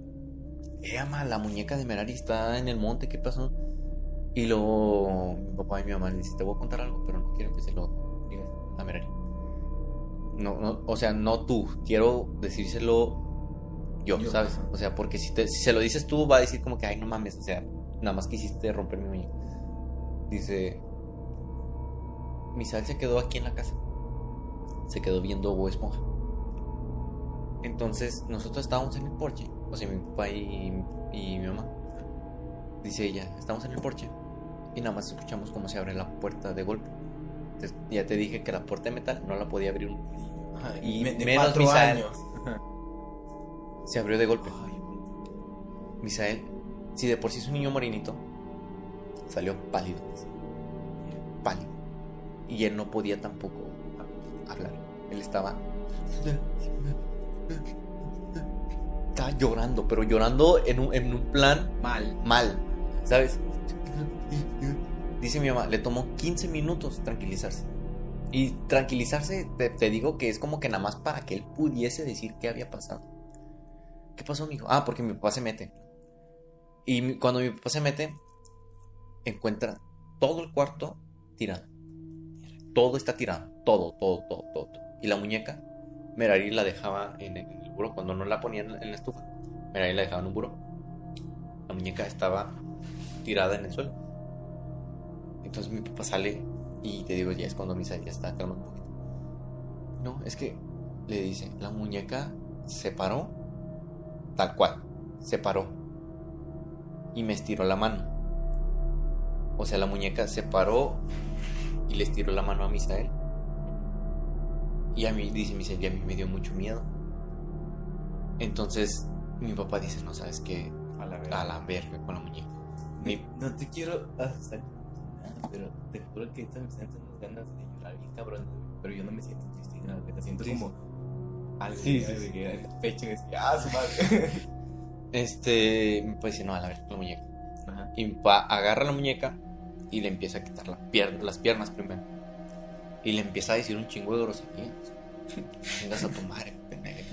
Eh, ama, la muñeca de Merari está en el monte, ¿qué pasó? Y luego mi papá y mi mamá le dicen, te voy a contar algo, pero no quiero que se lo digas a Merari. No, no, o sea, no tú, quiero decírselo yo, Yo, ¿sabes? O sea, porque si, te- si se lo dices tú, va a decir como que, ay, no mames, o sea, nada más quisiste romper mi muñeca. Dice, Misael se quedó aquí en la casa. Se quedó viendo Bob Esponja. Entonces, nosotros estábamos en el porche. O sea, mi papá y, y mi mamá. Dice ella, estamos en el porche. Y nada más escuchamos cómo se abre la puerta de golpe. Entonces, ya te dije que la puerta de metal no la podía abrir un... Ajá, Y me- menos Misael. años. Se abrió de golpe. Misael, si de por sí es un niño morenito, salió pálido. Pálido. Y él no podía tampoco hablar. Él estaba. Estaba llorando, pero llorando en un, en un plan mal. mal, ¿sabes? Dice mi mamá, le tomó 15 minutos tranquilizarse. Y tranquilizarse, te, te digo que es como que nada más para que él pudiese decir qué había pasado. ¿Qué pasó, mijo? Ah, porque mi papá se mete. Y cuando mi papá se mete, encuentra todo el cuarto tirado. Todo está tirado. Todo, todo, todo, todo. todo. Y la muñeca, Merari la dejaba en el, en buró. Cuando no la ponían en la estufa, Merari la dejaba en un buró. La muñeca estaba tirada en el suelo. Entonces mi papá sale y te digo, ya es cuando Misa ya está calmando un poquito. No, es que le dice, la muñeca se paró tal cual, se paró y me estiró la mano. O sea, la muñeca se paró y le estiró la mano a Misael. Y a mí, dice Misael, y a mí me dio mucho miedo. Entonces mi papá dice, no sabes qué, A la verga. a la verga con la muñeca. Mi- No te quiero nada, pero te juro que ahorita me dando unas ganas de llorar bien cabrón, pero yo no me siento triste nada, me siento como algo Sí, sí, sí. que el pecho y decía, ah, su madre. Este, dice, no, a la con la muñeca. Ajá. Y agarra la muñeca y le empieza a quitar la pier- las piernas primero. Y le empieza a decir un chingo de groserías. Vengas a tu madre,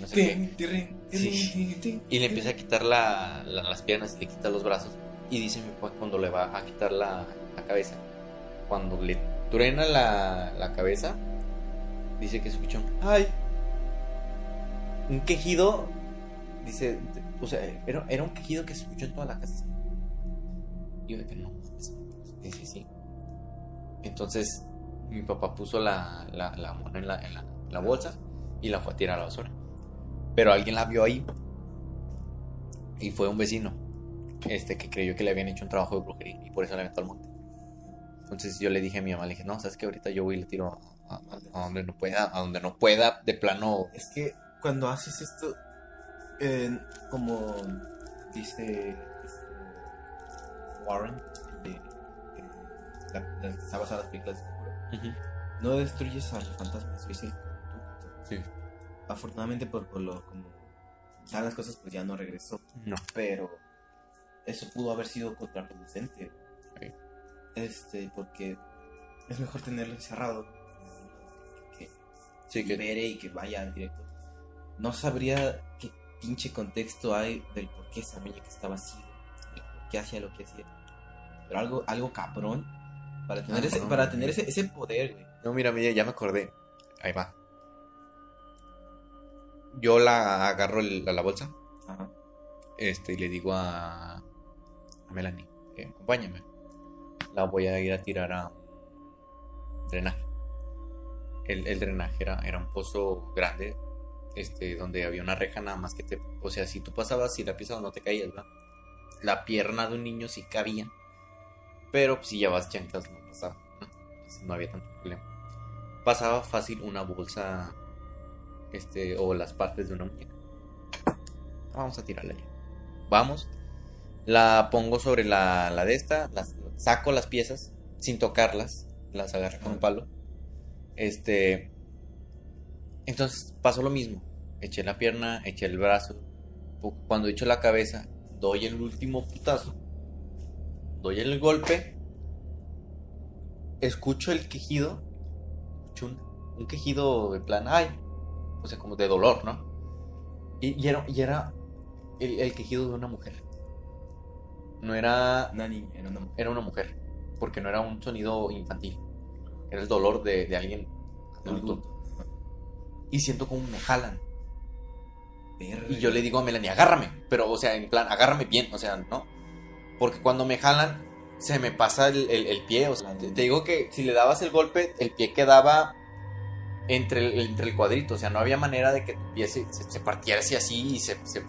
no sé qué. Tin, tirrin, Sí. tin. Y le empieza a quitar la- la- las piernas y le quita los brazos. Y dice mi papá cuando le va a quitar la, la cabeza, cuando le truena la, la cabeza, dice que escucha un ¡ay! Un quejido, dice, o sea, era, era un quejido que se escuchó en toda la casa. Y yo de que no, mames. dice sí. Entonces, mi papá puso la, la, la en la, en la, bolsa y la fue a tirar a la basura. Pero alguien la vio ahí y fue un vecino este que creyó que le habían hecho un trabajo de brujería y por eso la aventó al monte. Entonces yo le dije a mi mamá, le dije, no, sabes que ahorita yo voy y le tiro a donde no pueda, a donde no pueda, de plano. Es que cuando haces esto, eh, como dice este, Warren, de, eh, la, está basada en las películas de terror, no destruyes al fantasma, destruyes el conducto. Sí. Afortunadamente por, por lo como ya las cosas pues ya no regresó, No. pero eso pudo haber sido contraproducente. Este, porque es mejor tenerlo encerrado que Sí, que libere y que vaya directo. No sabría qué pinche contexto hay del por qué esa muñeca estaba así, por qué hacía lo que hacía. Pero algo, algo cabrón para tener Ah, ese, no, para tener ese, ese poder, güey. No, mira, mira, ya me acordé. Ahí va. Yo la agarro el- la, la bolsa Ajá. este, y le digo a, a Melanie, eh, acompáñame. La voy a ir a tirar a drenaje. El, el drenaje era, era un pozo grande, este, donde había una reja nada más que te... O sea, si tú pasabas y la pisabas no te caías. La pierna de un niño sí cabía, pero pues, si llevas chanclas no pasaba, ¿no? Entonces, no había tanto problema. Pasaba fácil una bolsa, este, o las partes de una muñeca. Vamos a tirarla ya. Vamos. La pongo sobre la, la de esta. Las, saco las piezas sin tocarlas. Las agarro con un palo. Este. Entonces pasó lo mismo. Eché la pierna, eché el brazo. Cuando echo la cabeza, doy el último putazo. Doy el golpe. Escucho el quejido. Escucho un, un quejido de plan, ay. O sea, como de dolor, ¿no? Y, y era, y era el, el quejido de una mujer. No era. Una niña, era una mujer. Era una mujer. Porque no era un sonido infantil. Era el dolor de, de alguien adulto. Y siento como me jalan. Verga. Y yo le digo a Melanie, agárrame. Pero, o sea, en plan, agárrame bien. O sea, ¿no? Porque cuando me jalan, se me pasa el, el- el pie. O sea, te, te digo que si le dabas el golpe, el pie quedaba entre el, entre el cuadrito. O sea, no había manera de que tu pie se, se, se partiera así así y se, se,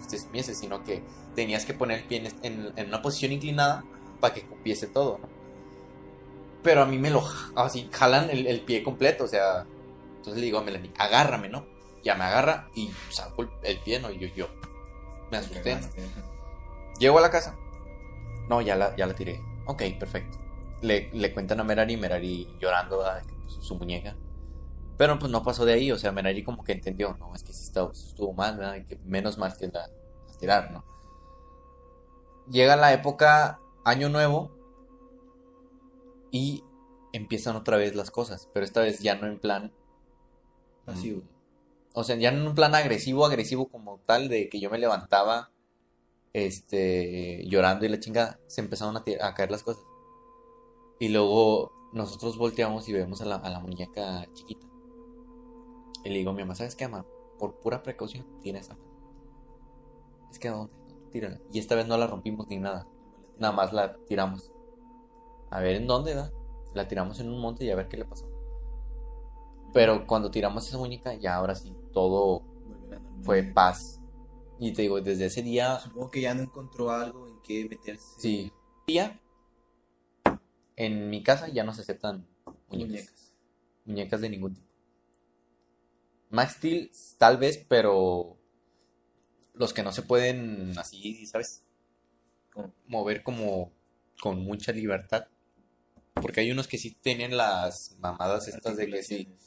se sino que tenías que poner el pie en, en- en una posición inclinada para que cupiese todo, ¿no? Pero a mí me lo así jalan el, el pie completo, o sea. Entonces le digo a Melanie, agárrame, ¿no? Ya me agarra y saco el, el pie, ¿no? Y yo, yo me asusté. ¿no? Llego a la casa. No, ya la, ya la tiré. Ok, perfecto. Le, le cuentan a Merari, Merari llorando que, pues, su muñeca. Pero pues no pasó de ahí, o sea, Merari como que entendió, no, es que sí estuvo, estuvo mal, ¿verdad? Que menos mal que la, la tirar, ¿no? Llega la época Año Nuevo y empiezan otra vez las cosas, pero esta vez ya no en plan Pasivo. o sea, ya en un plan agresivo, agresivo como tal, de que yo me levantaba, este, llorando y la chingada, se empezaron a, caer las cosas. Y luego nosotros volteamos y vemos a la, a la muñeca chiquita. Y le digo a mi mamá, ¿sabes qué, mamá? Por pura precaución, tira esa. Es que, ¿a dónde? Tírala. Y esta vez no la rompimos ni nada. Nada más la tiramos. A ver en dónde da. La tiramos en un monte y a ver qué le pasó. Pero cuando tiramos esa muñeca, ya ahora sí, todo fue paz. Y te digo, desde ese día, Supongo que ya no encontró algo en que meterse. sí. Día, en mi casa ya no se aceptan muñecas. Muñecas. Muñecas de ningún tipo. Max Steel, tal vez, pero los que no se pueden así, ¿sabes? Mover como con mucha libertad. Porque hay unos que sí tienen las mamadas estas de que sí.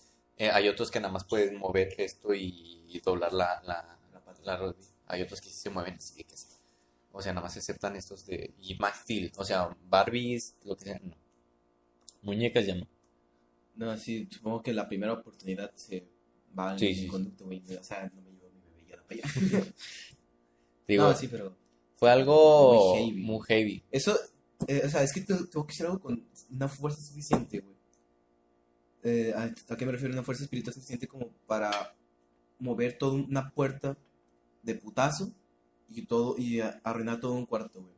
Eh, hay otros que nada más pueden mover esto y, y doblar la, la, La la rodilla. Hay otros que sí se mueven así que sí. O sea, nada más aceptan estos de. Y Max Steel. O sea, Barbies, lo que sea, no. Muñecas ya no. No, sí, supongo que la primera oportunidad se va en Sí, sí, conducto, güey. O sea, no me llevo mi bebé ya para allá. Digo, no, sí, pero. fue algo Muy heavy. muy heavy. Eso, eh, o sea, es que tu- tengo que ser algo con una fuerza suficiente, güey. Eh, ¿a, qué me refiero? Una fuerza espiritual suficiente como para mover toda una puerta de putazo y todo y arruinar todo un cuarto, güey.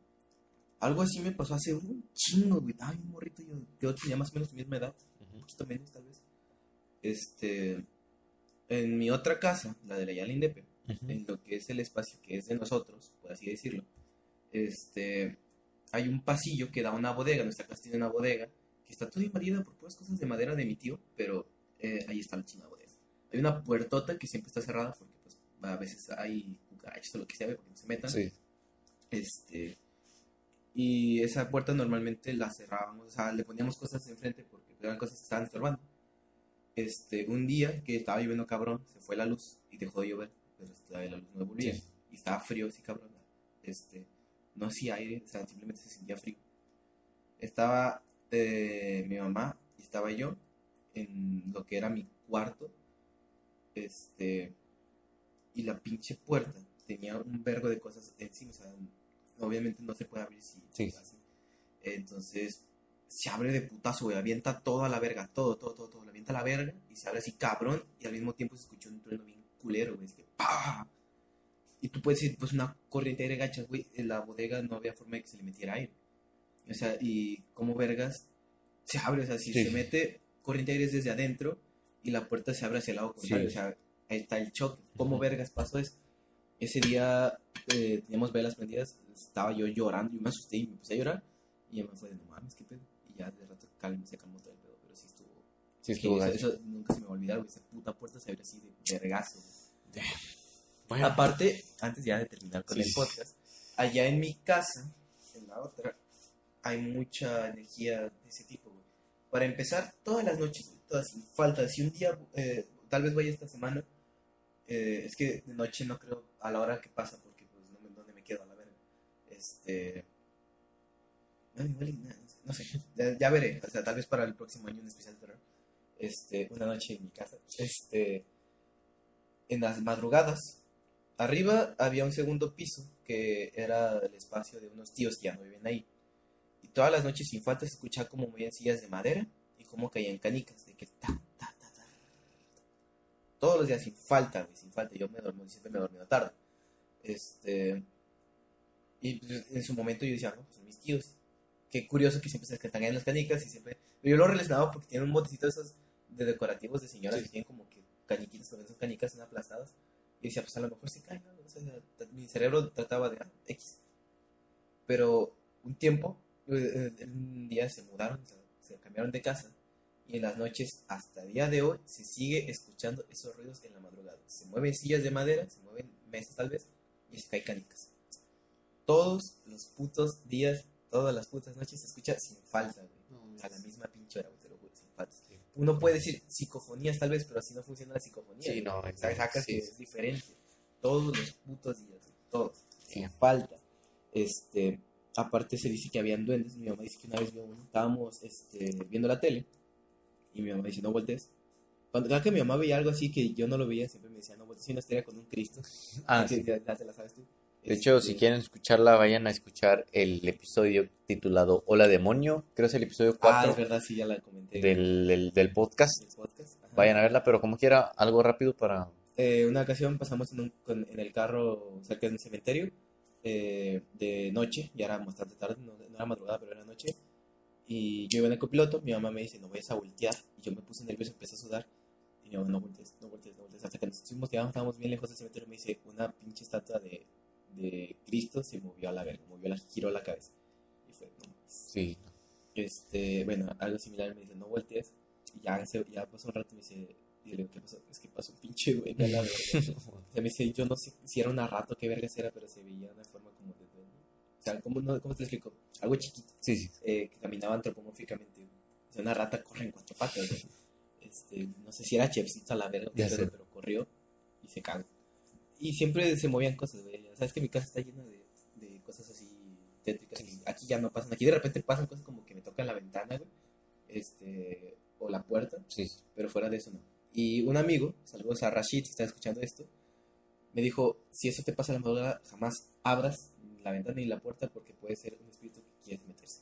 Algo así me pasó hace un chingo, güey. Ay, un morrito, yo, yo tenía más o menos tu misma edad, un poquito menos tal vez. Este, en mi otra casa, la de la Yala Indepe, en lo que es el espacio que es de nosotros, por así decirlo, este, hay un pasillo que da a una bodega, nuestra casa tiene una bodega, que está toda invadida por puras cosas de madera de mi tío, pero eh, ahí está la china bodega. Hay una puertota que siempre está cerrada porque pues a veces hay cucarachas o lo que sea, porque no se metan. Sí. Este, y esa puerta normalmente la cerrábamos, o sea, le poníamos cosas enfrente porque eran cosas que estaban estorbando. Este, un día que estaba lloviendo cabrón, se fue la luz y dejó de llover, pero la luz no volvía. Sí. Y estaba frío, sí, cabrón. Este, no hacía aire, o sea, simplemente se sentía frío. Estaba eh, mi mamá y estaba yo en lo que era mi cuarto. Este, y la pinche puerta tenía un vergo de cosas encima, o sea, obviamente no se puede abrir si Sí. así. Entonces, se abre de putazo, güey, avienta todo a la verga, todo, todo, todo, todo, le avienta a la verga y se abre así cabrón y al mismo tiempo se escuchó un trueno bien culero, güey, es que ¡pah! Y tú puedes decir, pues una corriente de aire gacha, güey, en la bodega no había forma de que se le metiera aire. O sea, y como vergas se abre, o sea, si Sí. se mete corriente de aire es desde adentro y la puerta se abre hacia el lado contrario, Sí. o sea, ahí está el choque. ¿Cómo vergas pasó eso? Ese día eh, teníamos velas prendidas, estaba yo llorando, yo me asusté y me puse a llorar y me fue de no mames, qué pedo. Y ya de rato calma, se calmó todo el pedo, pero sí estuvo. Sí, estuvo eso, eso nunca se me va a olvidar, güey, esa puta puerta se abre así de vergazo. Bueno, Aparte, antes ya de terminar con Sí. el podcast, allá en mi casa, en la otra, hay mucha energía de ese tipo. Para empezar, todas las noches, todas sin falta. Si un día, eh, tal vez vaya esta semana, eh, es que de noche no creo a la hora que pasa, porque pues no me, dónde me quedo a la verga. Este. No, igual nada, no sé, ya, veré. O sea, tal vez para el próximo año un especial terror. Este, una noche en mi casa. Este. En las madrugadas, Arriba había un segundo piso que era el espacio de unos tíos que ya no viven ahí. Todas las noches sin falta se escuchaba como movían sillas de madera y como caían canicas. De que ta, ta, ta, ta. Todos los días sin falta, sin falta. Yo me dormí, siempre me dormía tarde. Este. Y pues, en su momento yo decía, no, pues son mis tíos. Qué curioso que siempre se caen en las canicas y siempre. Pero yo lo relacionaba porque tienen un botecito de esos de decorativos de señoras que tienen como que caniquitas, también son canicas son aplastadas. Y decía, pues a lo mejor se cae, ¿no? O sea, mi cerebro trataba de, ah, X. Pero un tiempo, un día se mudaron, se cambiaron de casa. Y en las noches, hasta el día de hoy, se sigue escuchando esos ruidos en la madrugada. Se mueven sillas de madera, se mueven mesas tal vez, y se caen canicas. Todos los putos días, todas las putas noches se escucha sin falta, güey. A la misma pinche hora, güey, te lo juro, sin falta. Uno puede decir psicofonías tal vez, pero así no funciona la psicofonía. Sí, no, exacto, sacas sí, que sí. es diferente. Todos los putos días, güey, todos, Sí. sin falta. Este, aparte se dice que habían duendes. Mi mamá dice que una vez vio uno, estábamos este, viendo la tele y mi mamá dice, no voltees. Cuando cada que mi mamá veía algo así que yo no lo veía, siempre me decía, no voltees, una historia con un Cristo. Ah, sí. te la sabes tú. De hecho, si Este, quieren escucharla, vayan a escuchar el episodio titulado Hola Demonio. Creo es el episodio Ah, 4 es verdad, sí, ya la comenté. del, del- del podcast. del podcast. Vayan a verla, pero como quiera, algo rápido para... Eh, una ocasión pasamos en, un, con- en el carro cerca de un cementerio eh, de noche, ya era bastante tarde, no, no era madrugada, pero era noche. Y yo iba en el copiloto, mi mamá me dice, no vayas a voltear. Y yo me puse nervioso, empecé a sudar. Y mi mamá, no voltees, no voltees, no voltees. Hasta que nos fuimos, ya estábamos bien lejos del cementerio, me dice, una pinche estatua de, de Cristo se movió a la verga, movió la, giró la cabeza. Y fue, no mames. Sí. Este, bueno, algo similar me dice, no voltees. Y ya, ya pasó un rato me dice, y le digo, ¿qué pasó? Es que pasó un pinche duende a la verga. O sea, me dice, yo no sé si era una rato, qué vergas era, pero se veía de una forma como de duende. O sea, ¿cómo, no, ¿cómo te explico? Algo chiquito, Sí, sí. eh, que caminaba antropomórficamente. O sea, una rata corre en cuatro patas. güey. Este, no sé si era Chepsito a la verga, pero, pero corrió y se cagó. Y siempre se movían cosas, güey. O sea, es que mi casa está llena de, de cosas así tétricas. y aquí ya no pasan. Aquí de repente pasan cosas como que me tocan la ventana, güey. Este, o la puerta Sí, sí. pero fuera de eso no. Y un amigo, saludos a Rashid, si está escuchando esto, me dijo, si eso te pasa a la madrugada, jamás abras la ventana ni la puerta porque puede ser un espíritu que quiere meterse.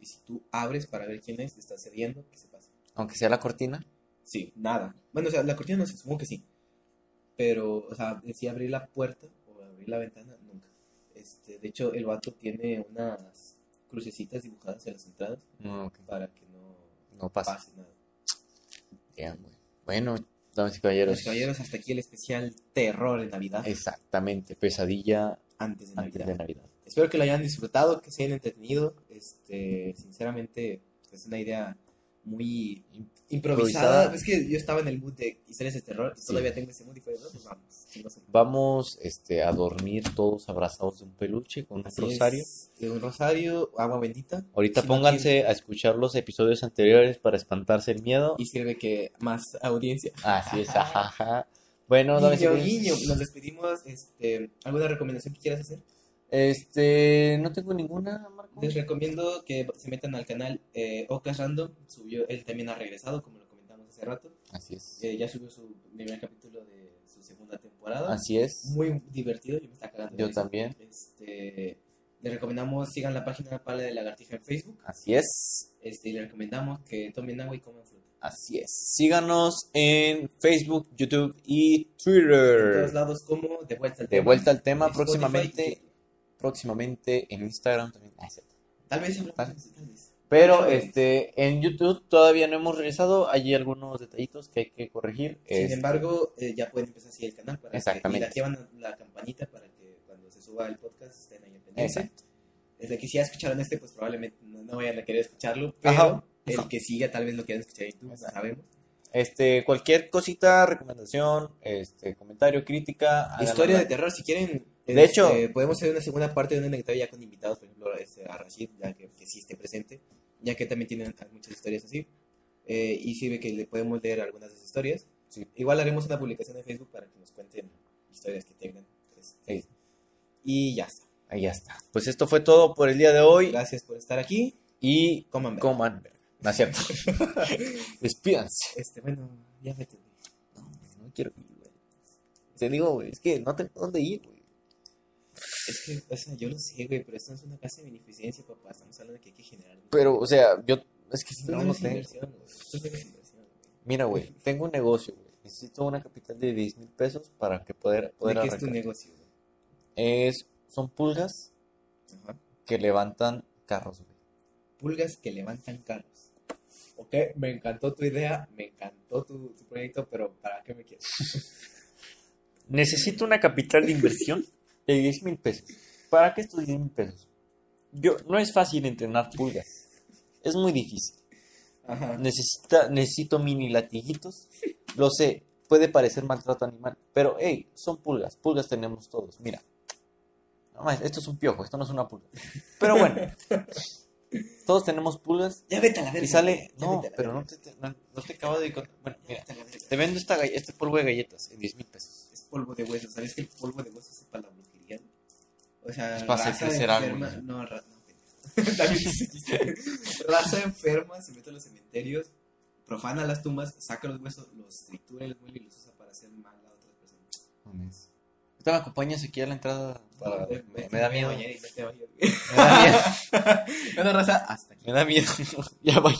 Y si tú abres para ver quién es, te estás cediendo, que se pase. Aunque sea la cortina. Sí, nada. Bueno, o sea, la cortina no sé, supongo que sí. Pero, o sea, si abrir la puerta o abrir la ventana, nunca. Este, de hecho, el vato tiene unas crucecitas dibujadas en las entradas No, ok. para que no No pasa. pase nada. Güey. Bueno, damas y caballeros. Caballeros, hasta aquí el especial terror en Navidad. Exactamente, pesadilla Antes de antes Navidad. de Navidad. Espero que lo hayan disfrutado, que se hayan entretenido. Este, sinceramente, es una idea muy improvisada. Improvisada. Es que yo estaba en el mood de historias de terror y Sí. todavía tengo ese mood y fue, no, pues vamos. Vamos este, a dormir todos abrazados de un peluche con un Así rosario. es, de un rosario, agua bendita. Ahorita Si no pónganse a escuchar los episodios anteriores para espantarse el miedo. Y sirve que más audiencia. Así es, ajaja. Bueno, Guiño, guiño, nos despedimos. Este, ¿Alguna recomendación que quieras hacer? Este, no tengo ninguna, Marco. Les recomiendo que se metan al canal eh, Ocas Random. Subió, él también ha regresado, como lo comentamos hace rato. Así es. Eh, ya subió su primer capítulo de su segunda temporada. Así es. Muy divertido, yo me está cagando. de Yo también. Este, le recomendamos sigan la página Pala de Lagartija en Facebook. Así es. Este, y le recomendamos que tomen agua y coman fruta. Así es. Síganos en Facebook, YouTube y En todos Twitter. lados como De Vuelta al De Tema. vuelta al tema próximamente. Próximamente en Instagram también. Ah. Tal vez Tal- vez. Pero este, en YouTube todavía no hemos regresado. Hay algunos detallitos que hay que corregir. Sin Este, embargo, eh, ya pueden empezar así el canal para Exactamente. que y activan la campanita para que cuando se suba el podcast estén ahí en pendiente. Exacto. Desde que si ya escucharon este, pues probablemente no, no vayan a querer escucharlo, pero Ajá. el que siga tal vez lo quieran escuchar en YouTube, no sabemos. Este, cualquier cosita, recomendación, este, comentario, crítica. Historia de terror, si quieren. De hecho- este, podemos hacer una segunda parte de un anecdotario ya con invitados, por ejemplo, este, a Rashid, ya que, que sí esté presente, ya que también tienen muchas historias así. Eh, y sirve que le podemos leer algunas de esas historias. Sí. Igual haremos una publicación en Facebook para que nos cuenten historias que tengan. este, Sí. Y ya está. Ahí ya está. Pues esto fue todo por el día de hoy. Gracias por estar aquí. Y Coman coman. No es cierto. Despídanse. Este, bueno, ya vete. No, no quiero ir, güey. Te digo, güey, es que no tengo dónde ir, güey. Es que, o sea, yo lo sé, güey, pero esto no es una casa de beneficencia, papá. Estamos hablando de que hay que generar. Pero, o sea, yo. Es que si no, no no tengo. inversión, güey. Esto no es inversión, güey. Mira, güey, tengo un negocio, güey. Necesito una capital de 10 mil pesos para que poder, poder ¿De qué es tu negocio, güey? Es, son pulgas Ajá. que levantan carros, güey. Pulgas que levantan carros. Ok, me encantó tu idea, me encantó tu, tu proyecto, pero ¿para qué me quieres? Necesito una capital de inversión de 10 mil pesos. ¿Para qué estos 10 mil pesos? Yo, no es fácil entrenar pulgas. Es muy difícil. Ajá. Necesita, necesito mini latiguitos. Lo sé, puede parecer maltrato animal, pero hey, son pulgas. Pulgas tenemos todos. Mira. No más, esto es un piojo, esto no es una pulga. Pero bueno, todos tenemos pulgas Ya vete a la verga. y sale. No, pero no te, te- no, no te acabo de. Bueno, mira, te vendo esta, este polvo de galletas en 10 mil pesos. Es polvo de hueso. ¿Sabes que el polvo de hueso es para la? O sea, Es para hacer raza crecer enferma. árboles. No, ra- no. Raza enferma se mete a los cementerios, profana las tumbas, saca los huesos, los tritura y los muele y los usa para hacer mal a otras personas. Ahorita me acompañas aquí a la entrada. Para, me, vete me da miedo. bañar. Me da miedo. Bueno, raza, hasta aquí. Me da miedo. ya voy.